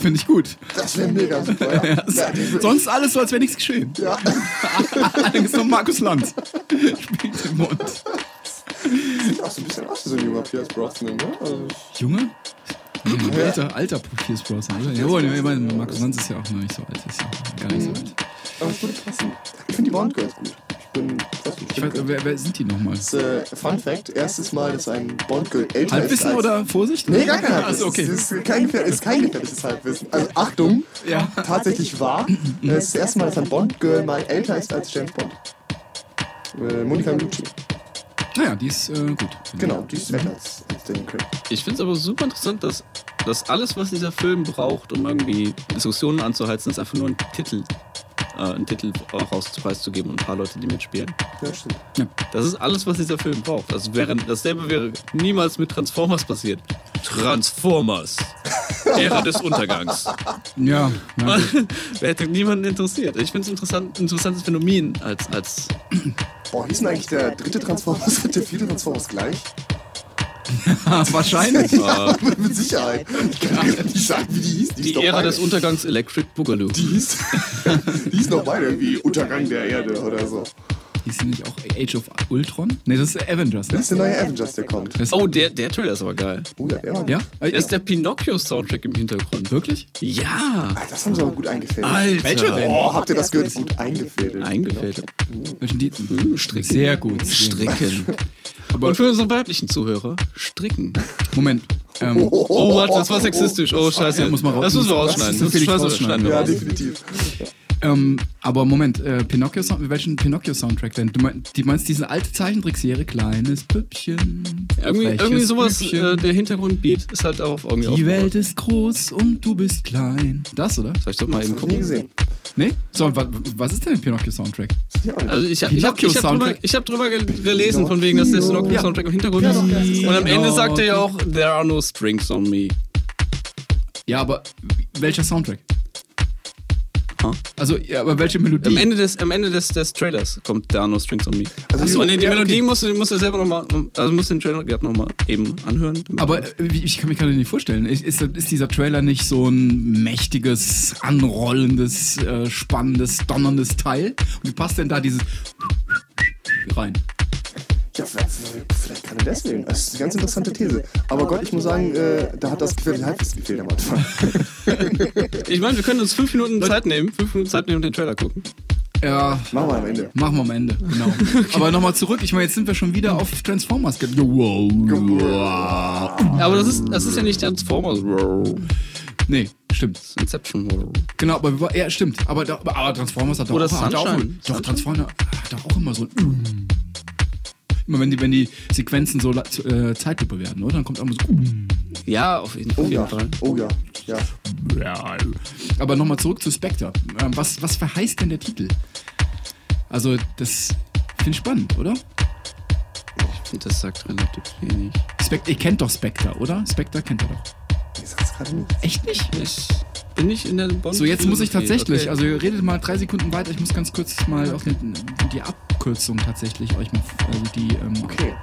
finde ich gut. Das wäre mega super. Ja. Ja, Sonst alles so, als wäre nichts geschehen. ja. Allerdings nur Markus Lanz. Spielt den Bond. Sieht auch so ein bisschen aus wie so ein junger Pierce Brosnan, ne? Also, Junge? Nee, alter, alter Pierce Brosnan, oder? Jawohl, ich meine, Markus Lanz ist ja auch noch nicht so alt. Ist ja gar nicht so alt. aber es würde passen. Ich finde die Bond-Girls gut. Ich bin Ich weiß, wer, wer sind die nochmal? Äh, Fun Fact: erstes Mal, dass ein Bond-Girl älter ist. Halbwissen oder Vorsicht? Nee, gar kein Halbwissen. Achso, okay. Es ist kein, gefähr- ist kein gefährliches Halbwissen. Also Achtung, Ja. tatsächlich wahr. Es ist das erste Mal, dass ein Bond-Girl mal älter ist als James Bond. Äh, Monika Bellucci. Naja, die ist äh, gut. Genau, die ist älter als, als Daniel Craig. Ich finde es aber super interessant, dass, dass alles, was dieser Film braucht, um irgendwie Diskussionen anzuheizen, ist einfach nur ein Titel. Äh, einen Titel raus preiszugeben und ein paar Leute, die mitspielen. Ja, stimmt. Das ist alles, was dieser Film braucht. Das wäre, dasselbe wäre niemals mit Transformers passiert. Transformers. Ära des Untergangs. Ja, ja. Wer hätte niemanden interessiert? Ich finde es interessant, ein interessantes Phänomen als, als Boah, hieß denn eigentlich der dritte Transformers und der vierte Transformers gleich? wahrscheinlich. Ja, mit Sicherheit. Ich kann gar nicht sagen, wie die hieß. Die, die Ära beide- des Untergangs Electric Boogaloo. Die hieß, die hieß noch beide irgendwie Untergang der Erde oder so. Hieß die nicht auch Age of Ultron? Nee, das ist Avengers, ne? Das ist der neue Avengers, der kommt. Das- Oh, der, der Trailer ist aber geil. Oh ja, der war Ja? Da ist der Pinocchio-Soundtrack im Hintergrund. Wirklich? Ja! Das haben sie aber gut eingefädelt. Alter! Welcher denn? Oh, habt ihr das gehört? Gut eingefädelt. Eingefädelt. Welchen die? Hm, stricken. Sehr gut. Stricken. Aber Und für unsere weiblichen Zuhörer, stricken. Moment. Ähm, Oh, warte, das war sexistisch. Oh, scheiße. Ja, muss man raus- das müssen wir muss- rausschneiden. das Das wir Ja, raus. definitiv. Ähm, aber Moment, äh, Pinocchio Sound, welchen Pinocchio-Soundtrack denn? Du meinst, die meinst diese alte Zeichentrickserie, kleines Püppchen. Irgendwie, irgendwie sowas, Püppchen. äh, der Hintergrundbeat ist halt auch irgendwie Die. Welt ist groß und du bist klein. Das, oder? Soll ich doch mal eben gucken? gesehen. Nee? So, wa, was ist denn der Pinocchio-Soundtrack? Also ich habe ich hab, ich hab drüber, ich hab drüber gel- gelesen, von wegen, dass der Pinocchio-Soundtrack im Hintergrund ist. Und am Ende sagt er ja auch, there are no strings on me. Ja, aber welcher Soundtrack? Also, ja, aber welche Melodie? Am Ende des, am Ende des, des Trailers kommt Are No Strings on Me. Also die- und die, ja, Melodie okay. musst du, musst du selber nochmal, also musst du den Trailer gerade nochmal eben anhören. Aber äh, ich kann mir gerade nicht vorstellen. Ist, ist, ist dieser Trailer nicht so ein mächtiges, anrollendes, äh, spannendes, donnerndes Teil? Und wie passt denn da dieses rein? Ja, vielleicht gerade deswegen. Das ist eine ganz interessante These. Aber Gott, ich muss sagen, äh, da hat das gefällt halbwegs gefehlt am Anfang. ich meine, wir können uns fünf Minuten Zeit nehmen, fünf Minuten Zeit nehmen und den Trailer gucken. Ja, Machen wir am Ende. machen wir am Ende. Genau. Aber nochmal zurück. Ich meine, jetzt sind wir schon wieder auf Transformers. Wow. Aber das ist, das ist ja nicht Transformers. Nee, stimmt. Das ist Inception. Genau, aber wir- ja, stimmt. Aber, da- aber, Transformers hat doch Oder auch, hat auch, doch, Transformers hat doch auch immer so ein Immer wenn die, wenn die Sequenzen so äh, Zeitlupe werden, oder? Dann kommt auch immer so Ja, auf jeden, Oh auf jeden ja. Fall. Oh ja. Ja. Ja. Aber nochmal zurück zu Spectre. Ähm, was, was verheißt denn der Titel? Also, das finde ich spannend, oder? Ich finde, das sagt relativ wenig. Spectre, ihr kennt doch Spectre, oder? Spectre kennt ihr doch. Ich sag's gerade nicht. Echt nicht? Ich bin nicht in der Bond. So, jetzt muss ich tatsächlich, Okay. also ihr redet mal drei Sekunden weiter, ich muss ganz kurz mal auf den, die Abkürzung tatsächlich euch mal, also die ähm, Okay.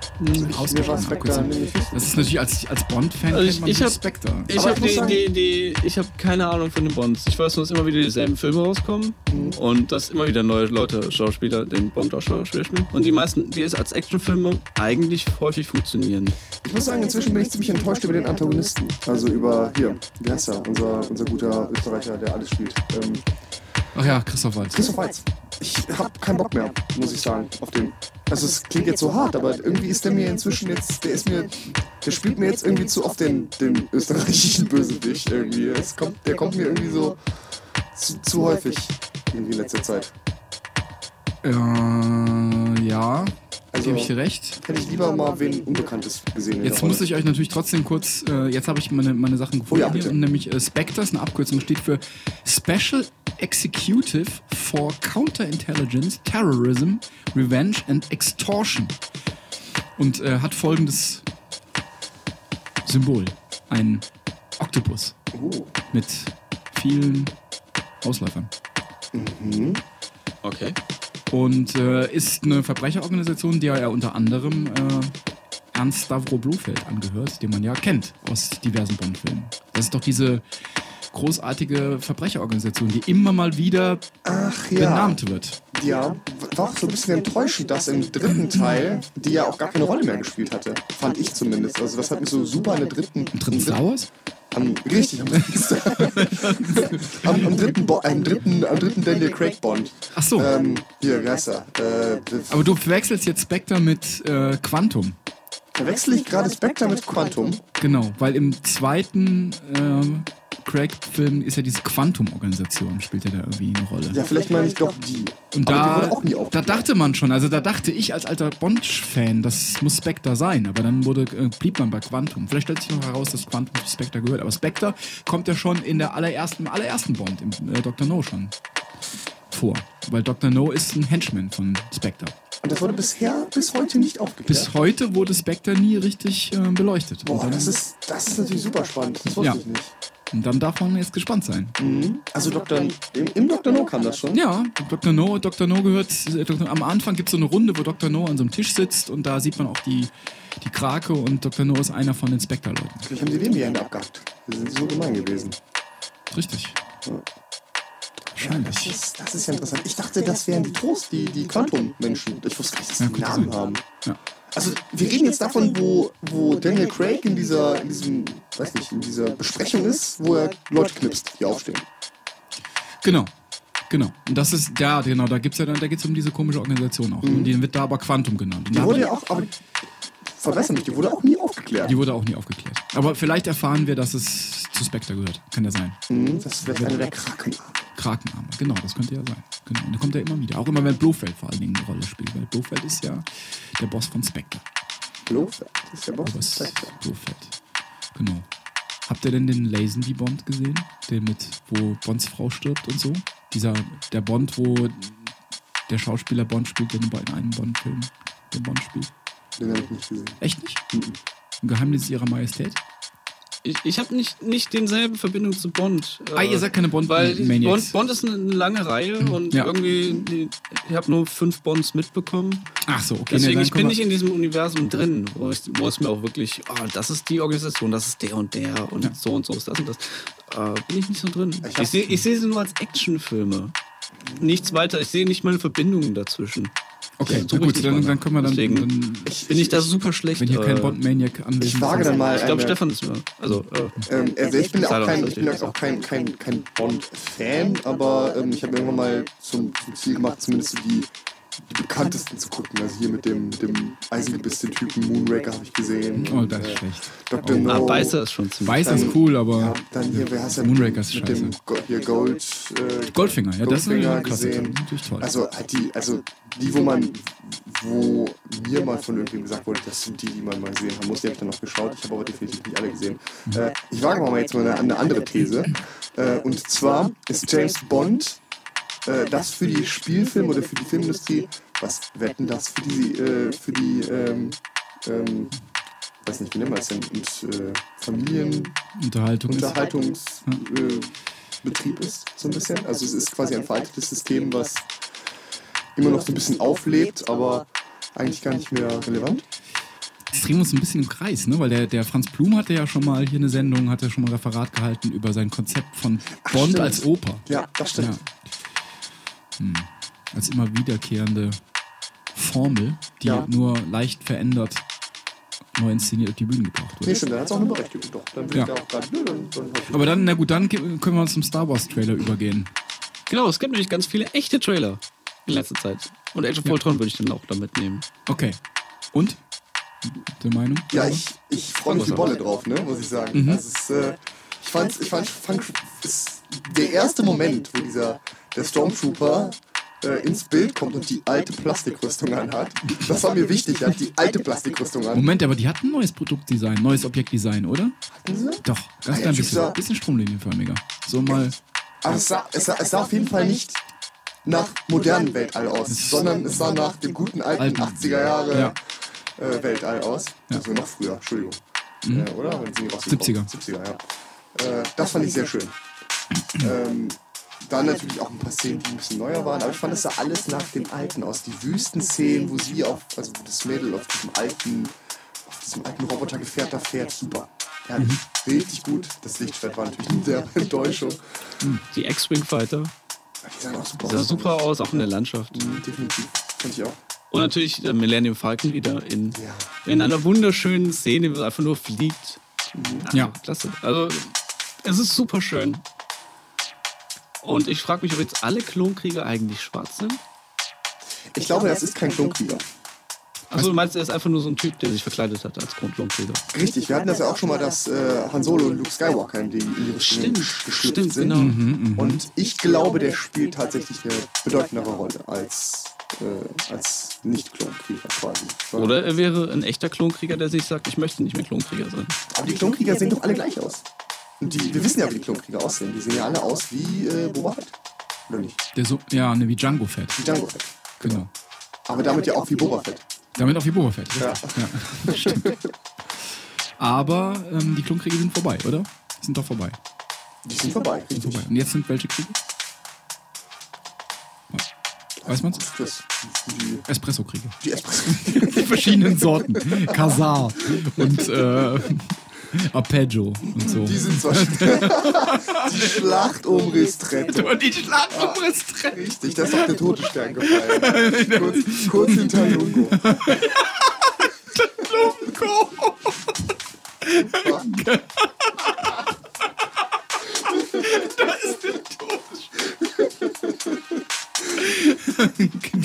ausgesprochene Mir war Spectre Abkürzung. nämlich nicht. Das ist natürlich als, als Bond-Fan Also ich- ich hab- Spectre. Ich habe ich muss die, sagen- die, die, ich habe keine Ahnung von den Bonds. Ich weiß nur, dass immer wieder dieselben Filme rauskommen und dass immer wieder neue Leute, Schauspieler, den Bond auch Schauspieler spielen. Und die meisten, die es als Actionfilme eigentlich häufig funktionieren. Ich muss sagen, inzwischen bin ich ziemlich enttäuscht über den Antagonisten. Also über, hier, wie heißt er? Unser, unser guter Österreicher, der alles spielt. Ähm, Ach ja, Christoph Waltz. Christoph Waltz. Ich hab keinen Bock mehr, muss ich sagen, auf den. Also es klingt jetzt so hart, aber irgendwie ist der mir inzwischen jetzt, der ist mir, der spielt mir jetzt irgendwie zu oft den, den österreichischen Bösewicht irgendwie. Es kommt, der kommt mir irgendwie so zu, zu häufig irgendwie in letzter Zeit. Äh, ja, Also gebe ich dir recht. hätte ich lieber mal wen Unbekanntes gesehen. Jetzt muss ich euch natürlich trotzdem kurz, äh, jetzt habe ich meine, meine Sachen gefunden, Oh ja, nämlich äh, Spectre, ist eine Abkürzung, steht für Special Executive for Counterintelligence, Terrorism, Revenge and Extortion. Und äh, hat folgendes Symbol. Ein Oktopus Oh. mit vielen Ausläufern. Okay. Und äh, ist eine Verbrecherorganisation, der ja unter anderem äh, Ernst Stavro Blofeld angehört, den man ja kennt aus diversen Bond-Filmen. Das ist doch diese großartige Verbrecherorganisation, die immer mal wieder Ach ja. benannt wird. Ja, war auch so ein bisschen enttäuschend, dass im dritten Teil die ja auch gar keine Rolle mehr gespielt hatte. Fand ich zumindest. Also das hat mich so super an der dritten... Im dritten Star Wars? Am, richtig, am dritten, am, am dritten, Bo am dritten, am dritten Daniel Craig Bond. Ach so. Ähm, hier, wer ist er? Äh, Aber du verwechselst jetzt Spectre mit äh, Quantum. verwechsel ich gerade Spectre mit Quantum? Genau, weil im zweiten ähm, Craig-Film ist ja diese Quantum-Organisation, spielt ja da irgendwie eine Rolle. Ja, vielleicht meine ich doch die. Und Aber die da, nie da dachte man schon, also da dachte ich als alter Bond-Fan, das muss Spectre sein, aber dann wurde, äh, blieb man bei Quantum. Vielleicht stellt sich noch heraus, dass Quantum zu Spectre gehört, aber Spectre kommt ja schon in der allerersten, im allerersten Bond, im äh, Dr. No schon vor. Weil Dr. No ist ein Henchman von Spectre. Und das wurde bisher bis heute nicht aufgeklärt. Bis heute wurde Spectre nie richtig äh, beleuchtet. Boah, das ist, das ist natürlich super spannend. Das wusste Ja. ich nicht. und dann darf man jetzt gespannt sein. Also Dr. Im, im Dr. No kam das schon. Ja, Dr. No, Dr. No gehört, äh, Dr. am Anfang gibt es so eine Runde, wo Dr. No an so einem Tisch sitzt und da sieht man auch die, die Krake und Dr. No ist einer von den Spectre-Leuten. Vielleicht haben sie dem die Hände abgehackt. Die sind so gemein gewesen. Richtig. Das Wahrscheinlich. ist, das ist ja interessant. Ich dachte, das wären die Trost, die, die Quantum-Menschen. Ich wusste gar nicht, dass die Ja, einen Namen sein. haben. Ja. Also, wir reden jetzt davon, wo, wo Daniel Craig in dieser, in diesem, weiß nicht, in dieser Besprechung ist, wo er Leute knipst, die aufstehen. Genau. Genau. Und das ist, ja, genau, da gibt's ja dann, da geht's um diese komische Organisation auch. Und die wird da aber Quantum genannt. Und Die wurde ja auch, aber verbessern mich, die wurde auch nie aufgeklärt. die wurde auch nie aufgeklärt. Aber vielleicht erfahren wir, dass es zu Spectre gehört. Kann ja sein. Mhm, das ist vielleicht eine der Krakenarme. Krakenarme. Genau, das könnte ja sein. Genau. Und da kommt er immer wieder. Auch immer, wenn Blofeld vor allen Dingen eine Rolle spielt. Weil Blofeld ist ja der Boss von Spectre. Blofeld, ist der Boss. Oberst Spectre. Blofeld. Genau. Habt ihr denn den Lazenby Bond gesehen? Den mit, wo Bonds Frau stirbt und so? Dieser, der Bond, wo der Schauspieler Bond spielt, der in einem Bond-Film den Bond spielt. Den habe ich nicht gesehen. Echt nicht? Ein Geheimnis ihrer Majestät? Ich, ich habe nicht, nicht denselben Verbindung zu Bond. Ah, ihr seid keine Bond- Weil. Bond, Bond ist eine, lange Reihe und Ja. irgendwie, die, ich habe nur fünf Bonds mitbekommen. Ach so, okay. Deswegen, ich bin nicht in diesem Universum drin, wo, ich, wo es mir auch wirklich, oh, das ist die Organisation, das ist der und der und so und so ist das und das. Äh, bin ich nicht so drin. hab- Ich sehe ich seh sie nur als Actionfilme. Nichts weiter. Ich sehe nicht mal Verbindungen dazwischen. Okay, ich gut, dann, mal dann können wir dann, Deswegen dann bin ich da super schlecht. wenn hier kein äh, Bond-Maniac anwesend Ich wage dann mal. Ich glaube, eine- Stefan ist mir. Also, äh, Ähm, also ich bin auch kein, so ich bin auch kein, kein, kein Bond-Fan, aber ähm, ich habe irgendwann mal zum, zum Ziel gemacht, zumindest so die, die bekanntesten zu gucken. Also hier mit dem, dem eisengebissenen Typen Moonraker habe ich gesehen. Oh, das ist äh, schlecht. Dr. ah, No. Beißer ist schon ziemlich. Weiß ist cool, aber Ja, dann hier, wer heißt der? Moonraker ist mit dem scheiße. Go hier Gold. Äh, Goldfinger, ja, das ist Goldfinger Klassiker. gesehen. Natürlich toll. Also halt die, also die, wo man, wo mir mal von irgendwem gesagt wurde, das sind die, die man mal gesehen haben muss, die habe ich dann noch geschaut. Ich habe aber definitiv nicht alle gesehen. Äh, ich wage mal jetzt mal eine, eine andere These. Äh, und zwar ist James Bond äh, das für die Spielfilm oder für die Filmindustrie, was wetten das für die, äh, für die, ähm, ähm, weiß nicht, wie nennt man das denn, und, äh, Familien, Unterhaltung ist. Unterhaltungsbetrieb äh, Betrieb ist, so ein bisschen. Also es ist quasi ein veraltetes System, was immer noch so ein bisschen auflebt, aber eigentlich gar nicht mehr relevant. Jetzt drehen wir uns ein bisschen im Kreis, ne? Weil der, der Franz Blum hatte ja schon mal hier eine Sendung, hat ja schon mal ein Referat gehalten über sein Konzept von Bond stimmt. als Oper. Ja, das stimmt. Ja. Hm. Als immer wiederkehrende Formel, die Ja. nur leicht verändert neu inszeniert auf die Bühne gebracht Nee, wird. stimmt, dann hat es auch eine Berechtigung. Doch, dann bin Ja. ich da auch gerade. Nö, dann, dann Aber dann, na gut, dann können wir zum Star Wars Trailer übergehen. Genau, es gibt nämlich ganz viele echte Trailer in letzter Zeit. Und Age of Ultron würde ich dann auch da mitnehmen. Okay. Und? Der Meinung? Ja, ich, ich freue mich wie Bolle drauf, ne, muss ich sagen. Mhm. Also es ist, äh, ich fand, ich fand, fand es der erste Moment, wo dieser der Stormtrooper äh, ins Bild kommt und die alte Plastikrüstung anhat. Das war mir wichtig, er hat die alte Plastikrüstung an. Moment, aber die hatten ein neues Produktdesign, neues Objektdesign, oder? Hatten sie? Doch, ganz Ah, ja, ich bisschen, bisschen stromlinienförmiger. So mal. Aber es sah, es, sah, es sah auf jeden Fall nicht nach modernen Weltall aus, sondern es sah nach dem guten alten, Alten. 80er Jahre Ja. äh, Weltall aus. Also noch früher, Entschuldigung. Äh, oder? Wenn sie rausgekommen- 70er. 70er, ja. Das fand ich sehr schön. ähm, dann natürlich auch ein paar Szenen, die ein bisschen neuer waren, aber ich fand, es sah alles nach dem Alten aus. Die Wüstenszenen, wo sie auf, also das Mädel auf diesem alten, auf diesem alten Robotergefährt da fährt, super. Herrlich. Richtig gut. Das Lichtschwert war natürlich eine der Enttäuschung. Die X-Wing Fighter Die sahen auch super sah aus. super aus, auch in der Landschaft. Mhm, definitiv. Fand ich auch. Und natürlich der Millennium Falcon wieder in, Ja. in einer wunderschönen Szene, wo er einfach nur fliegt. Ja. Klasse. Also, es ist super schön. Und ich frage mich, ob jetzt alle Klonkrieger eigentlich schwarz sind. Ich glaube, das ist kein Klonkrieger. Also du meinst, er ist einfach nur so ein Typ, der sich verkleidet hat als Klonkrieger. Richtig, wir hatten das ja auch schon mal, dass äh, Han Solo und Luke Skywalker in Richtung Stimmt, stimmt, sind. genau. Und ich glaube, der spielt tatsächlich eine bedeutendere Rolle als, äh, als Nicht-Klonkrieger quasi. Oder er wäre ein echter Klonkrieger, der sich sagt, ich möchte nicht mehr Klonkrieger sein. Aber die Klonkrieger sehen doch alle gleich aus. Die, wir wissen ja, wie die Klonkrieger aussehen. Die sehen ja alle aus wie äh, Boba Fett. Oder nicht? Der so, ja, ne, wie Django Fett. Wie Django Fett. Genau. Aber damit ja auch wie Boba Fett. Damit auf wie Boba Fett. Ja. Ja. Stimmt. Aber ähm, die Klonkrieger sind vorbei, oder? Die sind doch vorbei. Die sind vorbei, Sind richtig. vorbei. Und jetzt sind welche Kriege? Weiß man's? Das, die, Espresso-Kriege. die Espresso. Die verschiedenen Sorten. Kasar und äh, Arpeggio und so. Die sind zwar die Schlacht um Ristretto. Und die Schlacht um Restret. Richtig, da ist doch der tote Stern gefallen. kurz, kurz hinter Lungo.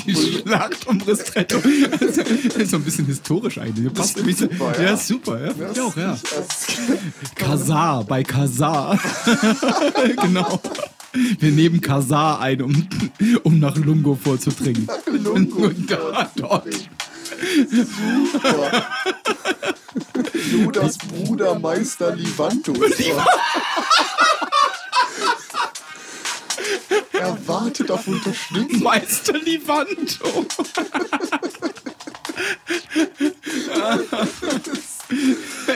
Die Schlacht um Ristretto. Das ist so ein bisschen historisch eigentlich. Passt irgendwie so. super, ja. Ja, super, ja. Das- Ja, auch, ja. das- Kasar, bei Kasar. genau. Wir nehmen Kasar ein, um, um nach Lungo vorzudringen. Lungo Und da, dort. Super. Judas Bruder Meister Livantus. Er wartet auf Unterstützung. Meister Livanto.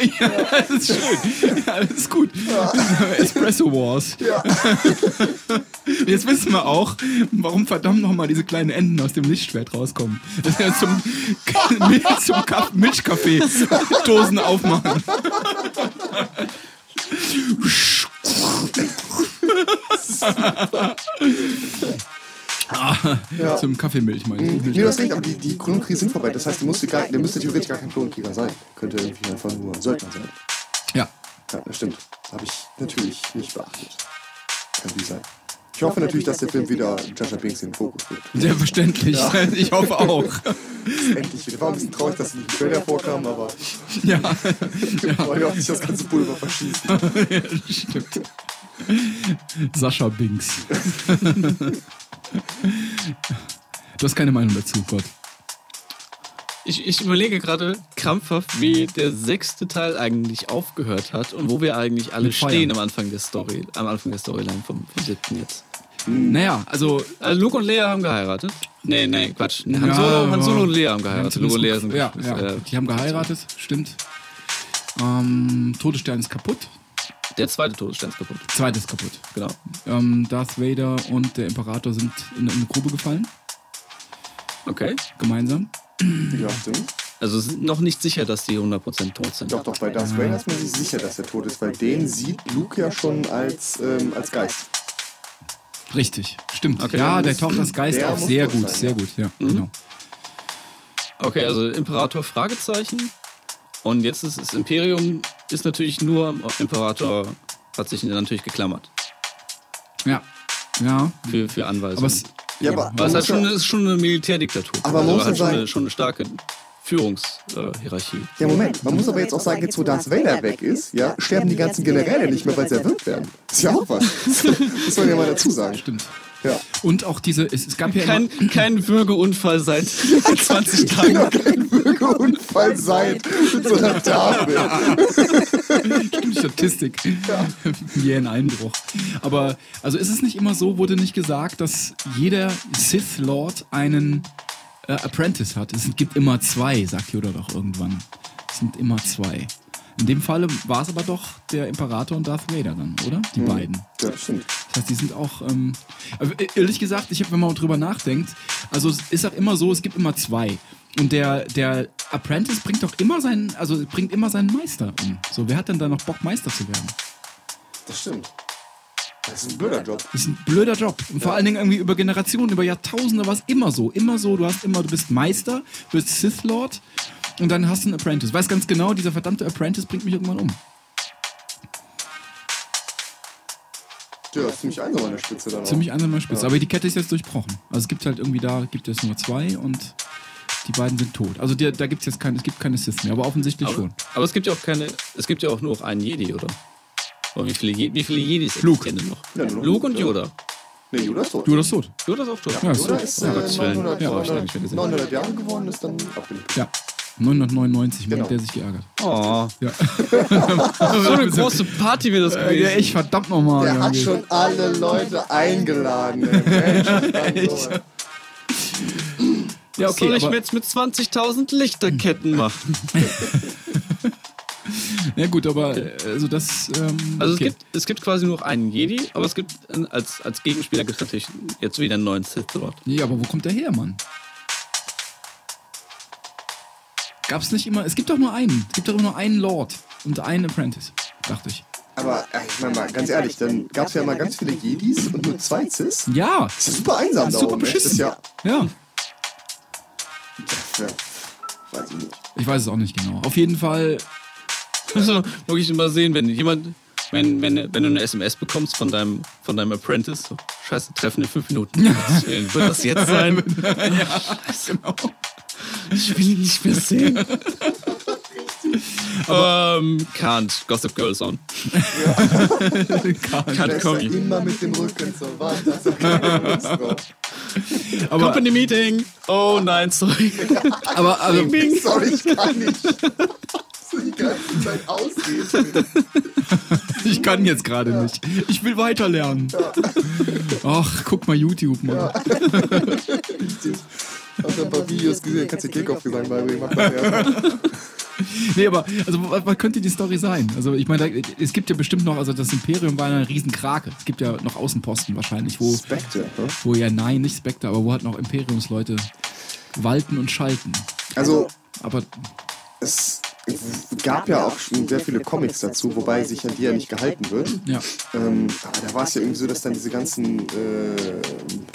ja, das ist schön. Ja, das ist gut. Espresso Wars. Ja. Jetzt wissen wir auch, warum verdammt nochmal diese kleinen Enden aus dem Lichtschwert rauskommen. Das ist ja zum, zum Kaff- Milchkaffee Dosen aufmachen. Ah, Ja. Zum Kaffeemilch meine ich. Nee, du hast recht, aber die, die Klonkriege sind vorbei. Das heißt, der müsste, gar, der müsste theoretisch gar kein Klonkrieger sein. Könnte irgendwie einfach nur ein Söldner sein. Ja, Ja, das stimmt. Habe ich natürlich nicht beachtet. Kann wie sein. Ich hoffe natürlich, dass der Film wieder Jaja Binks in den Fokus rückt. selbstverständlich. Ich hoffe auch. Endlich wieder. War ein bisschen traurig, dass sie nicht im Trailer vorkam, aber Ja, ich wollte auch nicht das ganze Pulver verschießen. ja stimmt. Sascha Binks. Du hast keine Meinung dazu, Gott. Ich, ich überlege gerade krampfhaft, wie der sechste Teil eigentlich aufgehört hat und wo wir eigentlich alle stehen am Anfang der Story, am Anfang der Storyline vom, vom siebten jetzt. Naja, also Also Luke und Lea haben geheiratet. Nee, nee, Quatsch. Han, Solo, Han Solo und Lea haben geheiratet. Luke und Lea sind ja, ja, äh, die haben geheiratet, stimmt. Ähm, Todesstern ist kaputt. Der zweite Todesstern ist kaputt. Zweites kaputt. Genau. Ähm, Darth Vader und der Imperator sind in eine Grube gefallen, Okay. gemeinsam. Ja, stimmt. Also es ist noch nicht sicher, dass die 100% tot sind. Doch, doch, bei Darth Vader ist man sich sicher, dass er tot ist, weil den sieht Luke ja schon als, ähm, als Geist. Richtig, stimmt. Okay, ja, der taucht als Geist der auf. muss Sehr tot gut, sein, sehr ja. gut, ja. Mhm. Genau. Okay, also Imperator Fragezeichen. Und jetzt ist das Imperium ist natürlich nur Imperator hat sich natürlich geklammert Ja, ja. für, für Anweisungen. Aber es, Ja, aber Aber es ist schon, ja, ist schon eine Militärdiktatur. Aber man muss halt ja schon, sagen- eine, schon eine starke Führungshierarchie. ja, Moment, man muss aber jetzt auch sagen, jetzt wo Darth Vader weg ist, ja, sterben die ganzen Generäle nicht mehr, weil sie erwürgt werden. ist ja auch was. Das soll man ja mal dazu sagen. stimmt. Ja. Und auch diese, es, es gab ja Kein, immer, kein Würgeunfall seit 20 Tagen. Genau, kein Bürgerunfall sein mit so einer Tafel. stimmt, Statistik. Jähen Einbruch. Aber, also ist es nicht immer so, wurde nicht gesagt, dass jeder Sith Lord einen äh, Apprentice hat? Es gibt immer zwei, sagt Yoda doch irgendwann. Es sind immer zwei. In dem Falle war es aber doch der Imperator und Darth Vader dann, oder? Die beiden. Ja, das stimmt. Das heißt, die sind auch, ähm, aber ehrlich gesagt, ich habe, wenn man drüber nachdenkt, also es ist auch immer so, es gibt immer zwei. Und der, der Apprentice bringt doch immer seinen, also bringt immer seinen Meister um. So, wer hat denn da noch Bock, Meister zu werden? Das stimmt. Das ist ein blöder Job. Das ist ein blöder Job. Und vor allen Dingen irgendwie über Generationen, über Jahrtausende war es immer so. Immer so, du hast immer, du bist Meister, du bist Sith Lord und dann hast du einen Apprentice. Weiß ganz genau, dieser verdammte Apprentice bringt mich irgendwann um. Ja, das ist ziemlich einsam an der Spitze dann auch. Ziemlich einsame Spitze. Aber die Kette ist jetzt durchbrochen. Also es gibt halt irgendwie da, gibt es nur zwei und die beiden sind tot. Also die, da gibt es jetzt keine, es gibt keine Sith mehr, aber offensichtlich Aber, schon. aber es gibt ja auch keine, es gibt ja auch nur noch einen Jedi, oder? Oder wie viele, Je- wie viele Jedis Luke. denn noch? Ja, nur noch Luke und Luke, Yoda. Nee, Yoda ist tot. Yoda ist tot. Yoda ist auch tot. Ja, ist Yoda tot. ist äh, Gottes Willen. 900, Ja, hab ich lange nicht mehr 900, gesehen. 900 Jahre geworden, ist dann abgelegt. Ja. 999, Genau. hat der sich geärgert. Oh, Ja. so eine große Party wäre das Ja, gewesen. echt verdammt nochmal. Der hat schon alle Leute eingeladen. ey. Mensch, so. Ja, Was soll okay. ich mir jetzt mit 20.000 Lichterketten machen? ja gut, aber also das. Ähm, Also okay. es, gibt, es gibt quasi nur noch einen Jedi, aber es gibt äh, als, als Gegenspieler gibt es natürlich jetzt wieder einen neuen Sith Lord. Ja, aber wo kommt der her, Mann? Gab's nicht immer. Es gibt doch nur einen. Es gibt doch immer nur einen Lord und einen Apprentice, dachte ich. Aber äh, ich meine mal, ganz ehrlich, dann gab es ja mal ganz viele Jedis und nur zwei Cis. Ja, Das ist super einsam da super. Das ist beschissen. ja, ja. ja, weiß ich nicht. Ich weiß es auch nicht genau. Auf jeden Fall. Also wirklich immer sehen, wenn jemand, wenn, wenn, wenn du eine SMS bekommst von deinem, von deinem Apprentice, so, scheiße, Treffen in fünf Minuten. Wird das jetzt sein? ja, genau. Ich will ihn nicht mehr sehen. ähm, can't. Gossip Girl call ja me. immer mit dem Rücken zur Wand. Ja drauf. Aber, Company Meeting. Oh nein, sorry. aber, aber Sorry, ich kann nicht. So die ganze Zeit ausreden. ich kann jetzt gerade nicht. Ich will weiterlernen. Ach, guck mal YouTube, Mann. Richtig. Hab da ein paar Videos gesehen, kannst du Kickoff-Gesang beibringen. Mach das erst. Nee, aber also, was, was könnte die Story sein? Also ich meine, da- es gibt ja bestimmt noch, also das Imperium war eine Riesenkrake. Es gibt ja noch Außenposten wahrscheinlich, wo, Spectre, ne? wo ja, nein, nicht Spectre, aber wo halt noch Imperiumsleute walten und schalten. Also, Aber es gab ja auch schon sehr viele Comics dazu, wobei sich an die ja nicht gehalten wird. ja, Ähm, aber da war es ja irgendwie so, dass dann diese ganzen, äh,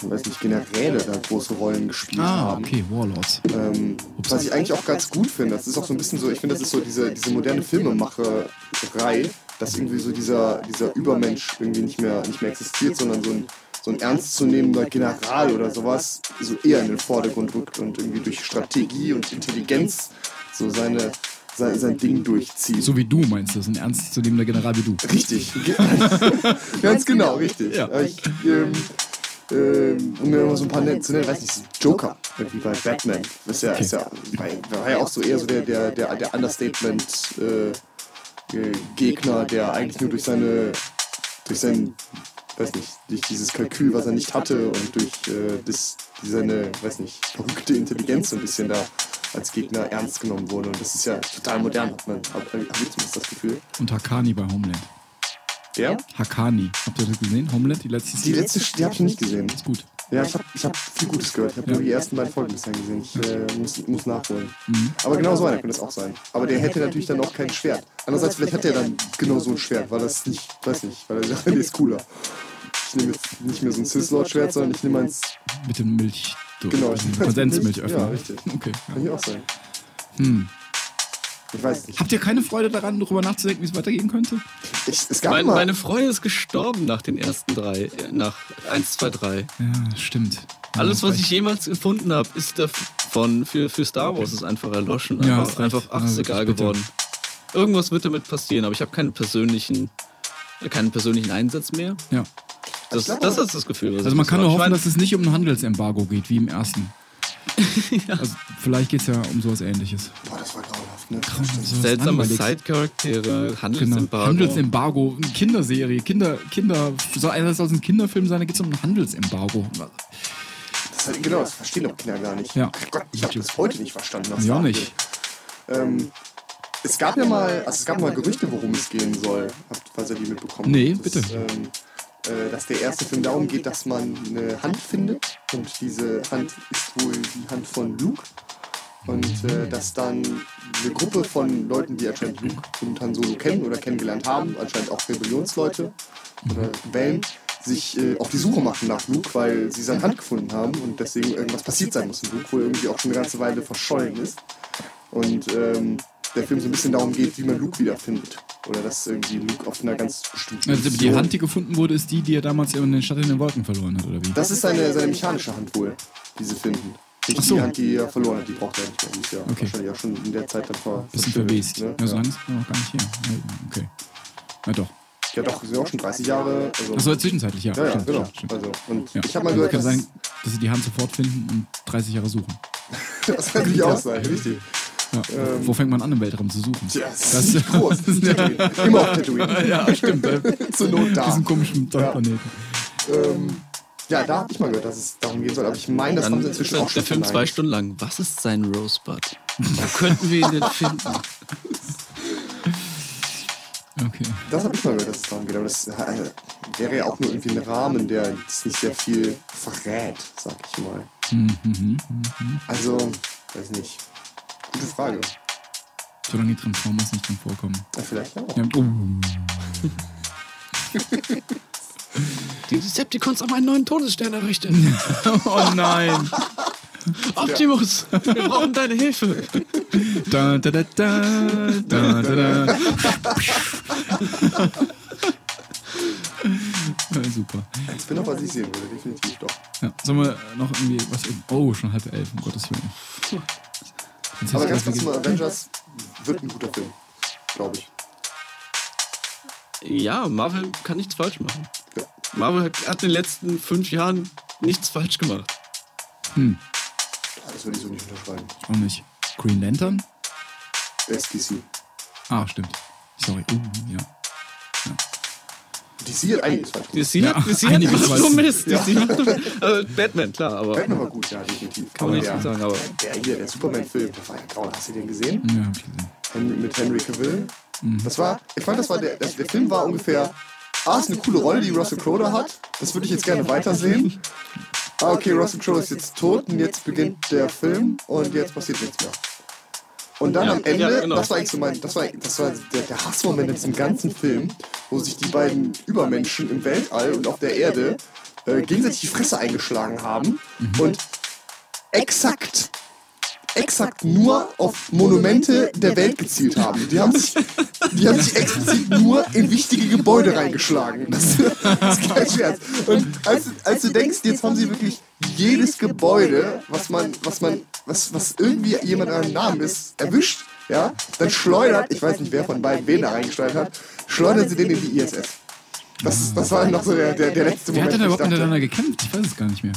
weiß nicht, Generäle da große Rollen gespielt ah, haben. okay, Warlords. Ähm, was ich eigentlich auch ganz gut finde. Das ist auch so ein bisschen so, ich finde, das ist so diese, diese moderne Filmemacherei, dass irgendwie so dieser, dieser Übermensch irgendwie nicht mehr, nicht mehr existiert, sondern so ein, so ein ernstzunehmender General oder sowas so eher in den Vordergrund rückt und irgendwie durch Strategie und Intelligenz so seine, sein, sein Ding durchzieht. So wie du meinst, das ist ein ernstzunehmender General wie du. Richtig. Ganz genau, richtig. Ja. Ich, ähm, ähm, um mir mal so ein paar nennen, zu nennen, weiß nicht, Joker, wie bei Batman. Das ist ja, ist ja, war ja auch so eher so der, der, der, der Understatement äh, Gegner, der eigentlich nur durch seine, durch sein, weiß nicht, durch dieses Kalkül, was er nicht hatte und durch äh, das, seine, weiß nicht, verrückte Intelligenz so ein bisschen da als Gegner ernst genommen wurde. Und das ist ja total modern, hat man, habe hab ich zumindest das Gefühl. Und Hakani bei Homeland. Der? Hakani. Habt ihr das gesehen? Homeland, die letzte Die letzte, die habe ich nicht gesehen. ist gut. Ja, ich habe ich hab viel Gutes gehört. Ich habe Ja. nur die ersten beiden Folgen bisher gesehen. Ich äh, muss, muss nachholen. Aber genau so einer könnte es auch sein. Aber der hätte natürlich dann auch kein Schwert. Andererseits, vielleicht hat er dann genau so ein Schwert, weil das nicht, weiß nicht, weil er sagt, nee, ist cooler. Ich nehme jetzt nicht mehr so ein Sith-Lord-Schwert, sondern ich nehme eins. Mit dem Milch. Genau, ich- Konsensmilchöffner. Ja, richtig. Okay. Kann hier auch sein. Hm. Ich weiß nicht. Habt ihr keine Freude daran, darüber nachzudenken, wie es weitergehen könnte? Ich, es gab Mein, mal. meine Freundin ist gestorben nach den ersten drei, äh, nach 1, 2, 3. Ja, stimmt. Alles, Ja, was ich jemals gefunden habe, ist davon für, für Star Wars ist einfach erloschen. Ja, Einfach, einfach ach, Ja, ist egal geworden. Irgendwas wird damit passieren, aber ich habe keinen persönlichen, keinen persönlichen Einsatz mehr. Ja. Das, das ist das Gefühl. was Also man kann nur hoffen, dass es nicht um ein Handelsembargo geht, wie im ersten. Also vielleicht geht es ja um sowas ähnliches. Boah, das war grauenhaft, ne? Seltsame. Side-Charaktere, Genau. Handelsembargo. Handelsembargo, eine Kinderserie, Kinder, Kinder, soll einerseits soll es ein Kinderfilm sein, da geht es um ein Handelsembargo. Das halt, genau, das verstehen doch Kinder gar nicht. Ja. Gott, ich habe das heute nicht verstanden. was Ja, nicht. Ähm, es gab ja mal, also es gab mal Gerüchte, worum es gehen soll. Habt, falls ihr die mitbekommen Nee, habt. bitte. Dass, ähm, äh, dass der erste Film darum geht, dass man eine Hand findet. Und diese Hand ist wohl die Hand von Luke. Und äh, dass dann eine Gruppe von Leuten, die anscheinend Luke und Han Solo kennen oder kennengelernt haben, anscheinend auch Rebellionsleute oder Rebellen, sich äh, auf die Suche machen nach Luke, weil sie seine Hand gefunden haben und deswegen irgendwas passiert sein muss. Und Luke wohl irgendwie auch schon eine ganze Weile verschollen ist. Und ähm, der Film so ein bisschen darum geht, wie man Luke wiederfindet. Oder dass irgendwie Luke auf einer ganz bestimmten Also die Hand, die gefunden wurde, ist die, die er damals in den Stadt in den Wolken verloren hat, oder wie? Das ist seine, seine mechanische Hand wohl, die sie finden. Nicht so. die Hand, die er verloren hat, die braucht er nicht mehr. Ist ja Okay. wahrscheinlich auch schon in der Zeit dann ver Bisschen verwest. Ne? Ja, so lange ist er noch gar nicht hier. Okay. Ja, doch. ja doch, sind auch schon 30 Jahre. Also, Achso, zwischenzeitlich, ja. ja, ja, stimmt, genau. stimmt. Also, und Ja. ich habe mal Also gehört, kann sein, dass sie die Hand sofort finden und 30 Jahre suchen. das kann natürlich auch sein, richtig. Ja. Ähm. Wo fängt man an, im Weltraum zu suchen? Tja, das Das- ist groß. Das ist Tatooine. Immer auf Tatooine. ja, stimmt. Zur Not da. diesen komischen Planeten. Ähm, ja, da habe ich mal gehört, dass es darum gehen soll. Aber ich meine, das Dann haben sie inzwischen der, auch schon der Film zwei. Stunden lang. Was ist sein Rosebud? Wo könnten wir ihn denn finden? Okay. Das habe ich mal gehört, dass es darum geht. Aber das äh, wäre ja auch nur irgendwie ein Rahmen, der jetzt nicht sehr viel verrät, sag ich mal. Mhm. Also, weiß nicht. Gute Frage. Solange die Transformers nicht drin vorkommen. Ja, vielleicht auch. Ja, oh. Die Decepticons haben einen neuen Todesstern errichtet. oh nein. Optimus, wir brauchen deine Hilfe. Da, da, da, da, da, da, da. Ja, super. Ein Spin-off, was ich sehen würde, definitiv doch. Ja, sollen wir noch irgendwie was. Oh, schon halb elf, um Gottes Willen. Jetzt Aber ganz kurz mal, Avengers wird ein guter Film. Glaube ich. Ja, Marvel kann nichts falsch machen. Ja. Marvel hat, in den letzten fünf Jahren nichts falsch gemacht. Hm, Das würde ich so nicht unterschreiben. auch nicht. Green Lantern? SDC. Ah, stimmt. Sorry. Uh, ja. DC hat einiges falsch. Die Ja, hat, die hat weiß so. Mist. Die hat, also Batman, klar, aber Batman war gut, ja, definitiv. kann man nicht der, sagen. Aber der hier, der Superman-Film, der war ja grau. Hast du den gesehen? Ja, hab ich gesehen. Henry, mit Henry Cavill. Das war, ich fand, das war der, der Film war ungefähr, ah, ist eine coole Rolle, die Russell Crowe da hat. Das würde ich jetzt gerne weitersehen. Ah, okay, Russell Crowe ist jetzt tot und jetzt beginnt der Film und jetzt passiert nichts mehr. Und dann Ja, am Ende, ja, genau. das war eigentlich so mein, das war, das war der, der Hassmoment in diesem ganzen Film, wo sich die beiden Übermenschen im Weltall und auf der Erde äh, gegenseitig die Fresse eingeschlagen haben und exakt, exakt nur auf Monumente der Welt gezielt haben. Die haben sich, die haben sich explizit nur in wichtige Gebäude reingeschlagen. Das, das ist kein Scherz. Und als, du- als du denkst, jetzt haben sie wirklich jedes Gebäude, was man, was man, was, was irgendwie jemand an einem Namen ist, erwischt, ja, dann schleudert, ich weiß nicht, wer von beiden wen da reingeschleudert hat, schleudern sie den in die ISS. Das, das war noch so der, der, der letzte Wer hat Moment. denn überhaupt miteinander gekämpft? Ich weiß es gar nicht mehr.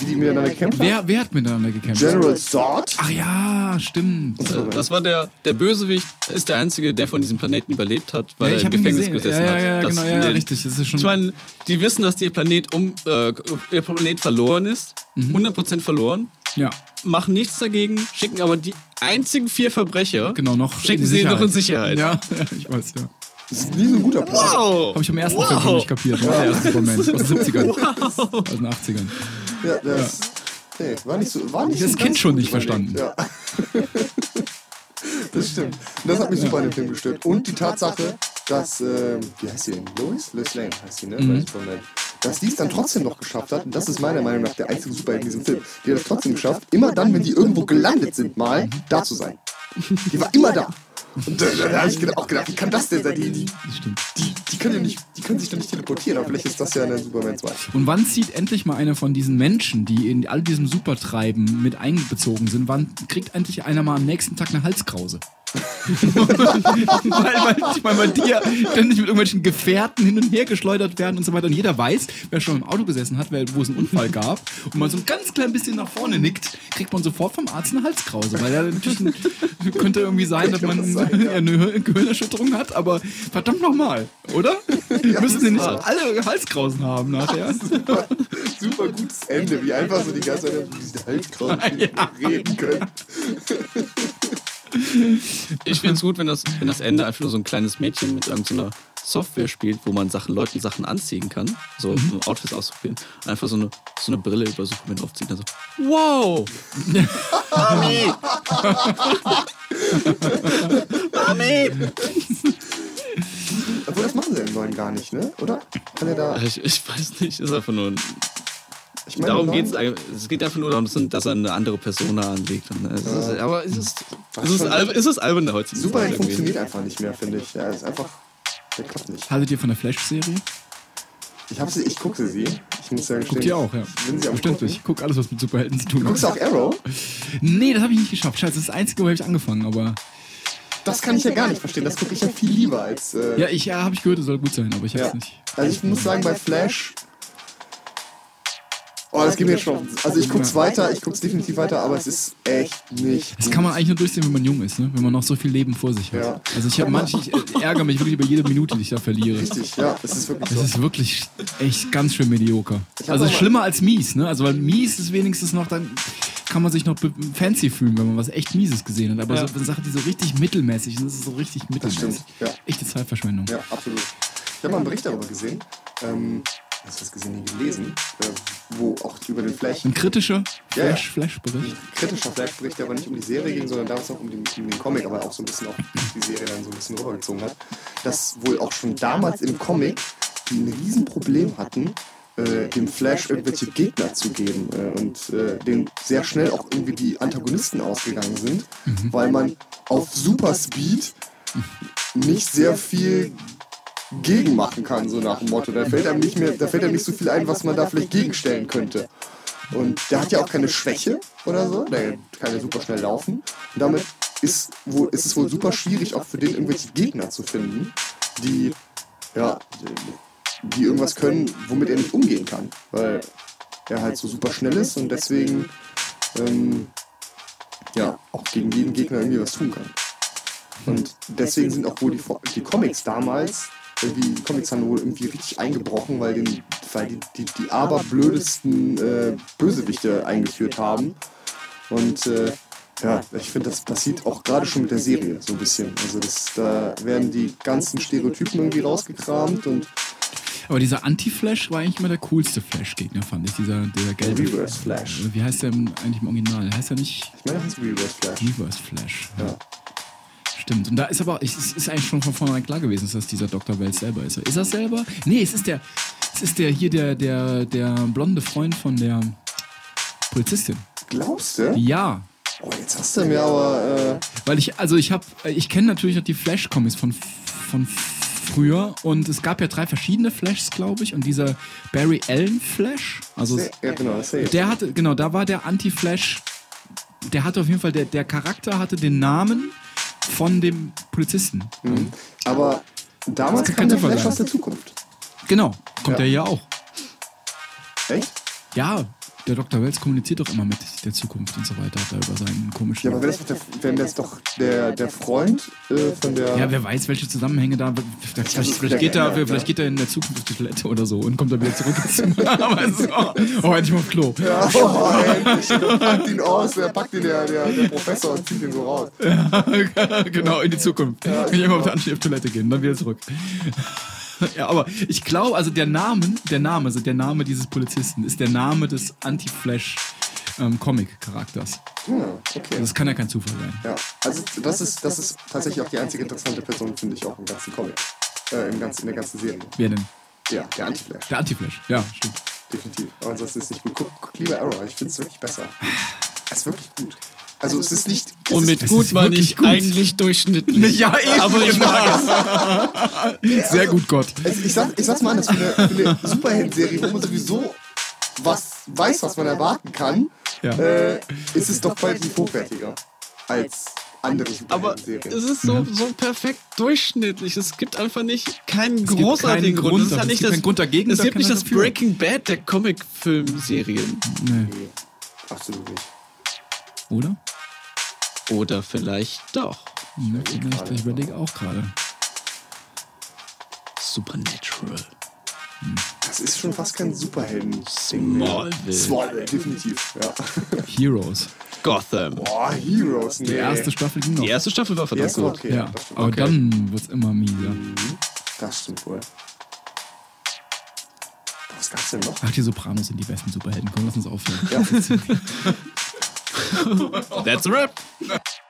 Wie die miteinander gekämpft haben. Wer, wer hat miteinander gekämpft? General Zod. Ach ja, stimmt. Äh, Das war der, der Bösewicht, ist der Einzige, der von diesem Planeten überlebt hat, weil Ja, er ich im Gefängnis gesehen. gesessen Ja, hat. ja, ja, Das- genau, ja, ja, nee. richtig. Das ist schon. Ich meine, die wissen, dass ihr Planet um äh, ihr Planet verloren ist, Mhm. 100% verloren, ja, machen nichts dagegen, schicken aber die einzigen vier Verbrecher, genau, noch. schicken sie noch in Sicherheit. Ja, ich weiß, ja. Das ist nie so ein guter Plan. Wow! Habe ich am ersten Wow. Film nicht kapiert. ne? Der erste Superman aus den 70ern. Aus den 80ern. Ja, das, Nee, war nicht so. War nicht Das so Kind schon nicht überlegt. Ja. das stimmt. Und das hat mich super an dem Film gestört. Und die Tatsache, dass, ähm, wie heißt sie denn? Lois? Lois Lane heißt sie, ne? Mhm. Dass die es dann trotzdem noch geschafft hat, und das ist meiner Meinung nach der einzige Superheld in diesem Film, die hat es trotzdem geschafft, immer dann, wenn die irgendwo gelandet sind, mal da zu sein. Die war immer da. Und da, da, habe ich auch gedacht, wie kann das denn sein? Die, die, die, die, können ja nicht, die können sich doch nicht teleportieren, aber vielleicht ist das ja in der Superman 2. Und wann zieht endlich mal einer von diesen Menschen, die in all diesem Supertreiben mit einbezogen sind, wann kriegt endlich einer mal am nächsten Tag eine Halskrause? weil, weil, weil die ja ständig mit irgendwelchen Gefährten hin und her geschleudert werden und so weiter. Und jeder weiß, wer schon im Auto gesessen hat, wer- wo es einen Unfall gab und man so ein ganz klein bisschen nach vorne nickt, kriegt man sofort vom Arzt eine Halskrause. Weil ja natürlich ein, könnte irgendwie sein, dass man sein, ja. eine Gehirnerschütterung hat, aber verdammt nochmal, oder? Müssen sie nicht alle Halskrausen haben nachher? super, super gutes Ende, wie einfach so die ganze Zeit über diese Halskraut reden können. Ich finde es gut, wenn das, wenn das Ende einfach nur so ein kleines Mädchen mit irgendeiner Software spielt, wo man Sachen, Leuten Sachen anziehen kann, so, so Outfits ausprobieren, einfach so eine, so eine Brille über Superman aufziehen, also wow! Mami! Mami! Obwohl, das machen sie im neuen gar nicht, ne? Oder? Kann er da. Ich, ich weiß nicht, ist einfach nur ein, Ich meine, darum geht's neuen- eigentlich. Es geht einfach nur darum, dass er eine andere Persona anlegt. Und, es ist, aber es ist, es ist, alb, es ist albern der heutigen Superheld Zeit irgendwie. funktioniert einfach nicht mehr, finde ich. Ja, ist einfach. Der klappt nicht. Haltet ihr von der Flash-Serie? Ich, hab sie, ich gucke sie. Ich muss ja gestehen. Guckt ihr auch, ja. Sie gucken. Ich guck alles, was mit Superhelden zu tun Du guckst hat. auch Arrow? Nee, das habe ich nicht geschafft. Scheiße, das ist das Einzige, wo ich angefangen, aber. Das kann ich ja gar nicht verstehen. Das gucke ich ja viel lieber als. Äh, Ja, ich ja, habe ich gehört, es soll gut sein, aber ich habe Ja. es nicht. Also ich muss sagen, bei Flash. Oh, das geht mir schon. Also ich guck's weiter, ich guck's definitiv weiter, aber es ist echt nicht. Das kann man eigentlich nur durchsehen, wenn man jung ist, ne? wenn man noch so viel Leben vor sich hat. Ja. Also ich habe manche, ich äh, ärgere mich wirklich über jede Minute, die ich da verliere. Richtig, ja, es ist wirklich Es so. ist wirklich echt ganz schön medioker. Also schlimmer als mies, ne? Also weil mies ist wenigstens noch, dann kann man sich noch fancy fühlen, wenn man was echt Mieses gesehen hat. Aber Ja. so eine Sache, die so richtig mittelmäßig ist, das ist so richtig Das mittelmäßig. stimmt, ja. Echte Zeitverschwendung. Ja, absolut. Ich habe mal einen Bericht darüber gesehen. Ähm, was das gesehen, gelesen, äh, wo auch über den Flash, Ein kritischer Ja, ja. Flash, Flash-Bericht. kritischer Flash-Bericht, der aber nicht um die Serie ging, sondern damals auch um den, um den Comic, aber auch so ein bisschen auch die Serie dann so ein bisschen rübergezogen hat, dass wohl auch schon damals im Comic die ein Riesenproblem hatten, äh, dem Flash irgendwelche Gegner zu geben äh, und äh, dem sehr schnell auch irgendwie die Antagonisten ausgegangen sind, weil man auf Superspeed nicht sehr viel gegen machen kann, so nach dem Motto. Da fällt einem nicht mehr, da fällt einem nicht so viel ein, was man da vielleicht gegenstellen könnte. Und der hat ja auch keine Schwäche oder so, der kann ja super schnell laufen. Und damit ist, wohl, ist es wohl super schwierig, auch für den irgendwelche Gegner zu finden, die, ja, die irgendwas können, womit er nicht umgehen kann. Weil er halt so super schnell ist und deswegen ähm, ja, auch gegen jeden Gegner irgendwie was tun kann. Und deswegen sind auch wohl die, die Comics damals, die Comics haben wohl irgendwie richtig eingebrochen, weil, den, weil die, die, die aberblödesten äh, Bösewichte eingeführt haben. Und äh, Ja, ich finde, das passiert auch gerade schon mit der Serie so ein bisschen. Also das, da werden die ganzen Stereotypen irgendwie rausgekramt und Aber dieser Anti-Flash war eigentlich immer der coolste Flash-Gegner, fand ich. Dieser, dieser gelbe. Reverse Flash. Wie heißt der eigentlich im Original? Heißt er nicht Ich meine, das ist Reverse Flash. Reverse Flash? Ja. Stimmt. Und da ist aber, es ist eigentlich schon von vornherein klar gewesen, dass das dieser Dr. Welt selber ist. Ist das selber? Nee, es ist der, es ist der hier der, der, der blonde Freund von der Polizistin. Glaubst du? Ja. Oh, jetzt hast du mir aber. Äh, Weil ich, also ich habe, ich kenne natürlich noch die Flash-Comics von, von früher und es gab ja drei verschiedene Flashs, glaube ich. Und dieser Barry Allen Flash, also ja, genau, das sehe ich. der hatte, genau, da war der Anti-Flash, der hatte auf jeden Fall, der, der Charakter hatte den Namen von dem Polizisten. Mhm. Aber damals kam der Flash aus der Zukunft. Genau, kommt Ja. der hier auch. Echt? Ja, der Dr. Wells kommuniziert doch immer mit der Zukunft und so weiter, da über seinen komischen. Ja, aber wenn das, doch der, wenn das doch der, der Freund äh, von der. Ja, wer weiß, welche Zusammenhänge da. Vielleicht, vielleicht, geht, er, vielleicht ne? geht er in der Zukunft auf die Toilette oder so und kommt dann wieder zurück ins Zimmer. Aber so, oh, endlich mal auf Klo. Ja, oh, endlich. Packt ihn aus, der packt ihn der, der, der Professor und zieht ihn so raus. genau, in die Zukunft. Kann ich immer auf der Anstehen auf Toilette gehen, dann wieder zurück. Ja, aber ich glaube, also der Name, der Name, also der Name dieses Polizisten ist der Name des Anti-Flash ähm, Comic-Charakters. Ja, okay. Das kann ja kein Zufall sein. Ja, also das ist, das ist tatsächlich auch die einzige interessante Person, finde ich, auch im ganzen Comic. Äh, im ganzen, in der ganzen Serie. Wer denn? Ja, der Anti-Flash. Der Anti-Flash. Ja, stimmt. Definitiv. Aber ansonsten ist es nicht gut. Guck, guck lieber Arrow, ich finde es wirklich besser. Es ist wirklich gut. Also es ist nicht. Es Und mit es gut meine wirklich ich gut. eigentlich durchschnittlich. Ja, eben. Aber ich mag es. Sehr gut, Gott. Also ich, sag, ich sag's mal anders, für eine, für eine Superhelden-Serie, wo man sowieso was weiß, was man erwarten kann, Ja. äh, ist es doch deutlich hochwertiger als andere Aber es ist so, so perfekt durchschnittlich. Es gibt einfach nicht keinen gibt großartigen keinen Grund. Grund Es ist ja Es gibt das, keinen Grund dagegen, Es gibt nicht das. Breaking Bad der Comic-Film-Serien. Nee. Nee, absolut nicht. Oder? Oder vielleicht doch. Hm, Ich, ich überlege auch gerade. Supernatural. Das ist schon fast kein Superhelden. Smallville. Smallville, definitiv. Ja. Heroes. Gotham. Boah, Heroes, nee. Die erste Staffel ging noch. Die erste Staffel war verdammt gut. okay. Ja, aber Okay. dann wird es immer mieser. Das stimmt wohl. Was gab's denn noch? Ach, die Sopranos sind die besten Superhelden. Komm, lass uns aufhören. Ja. That's a rap.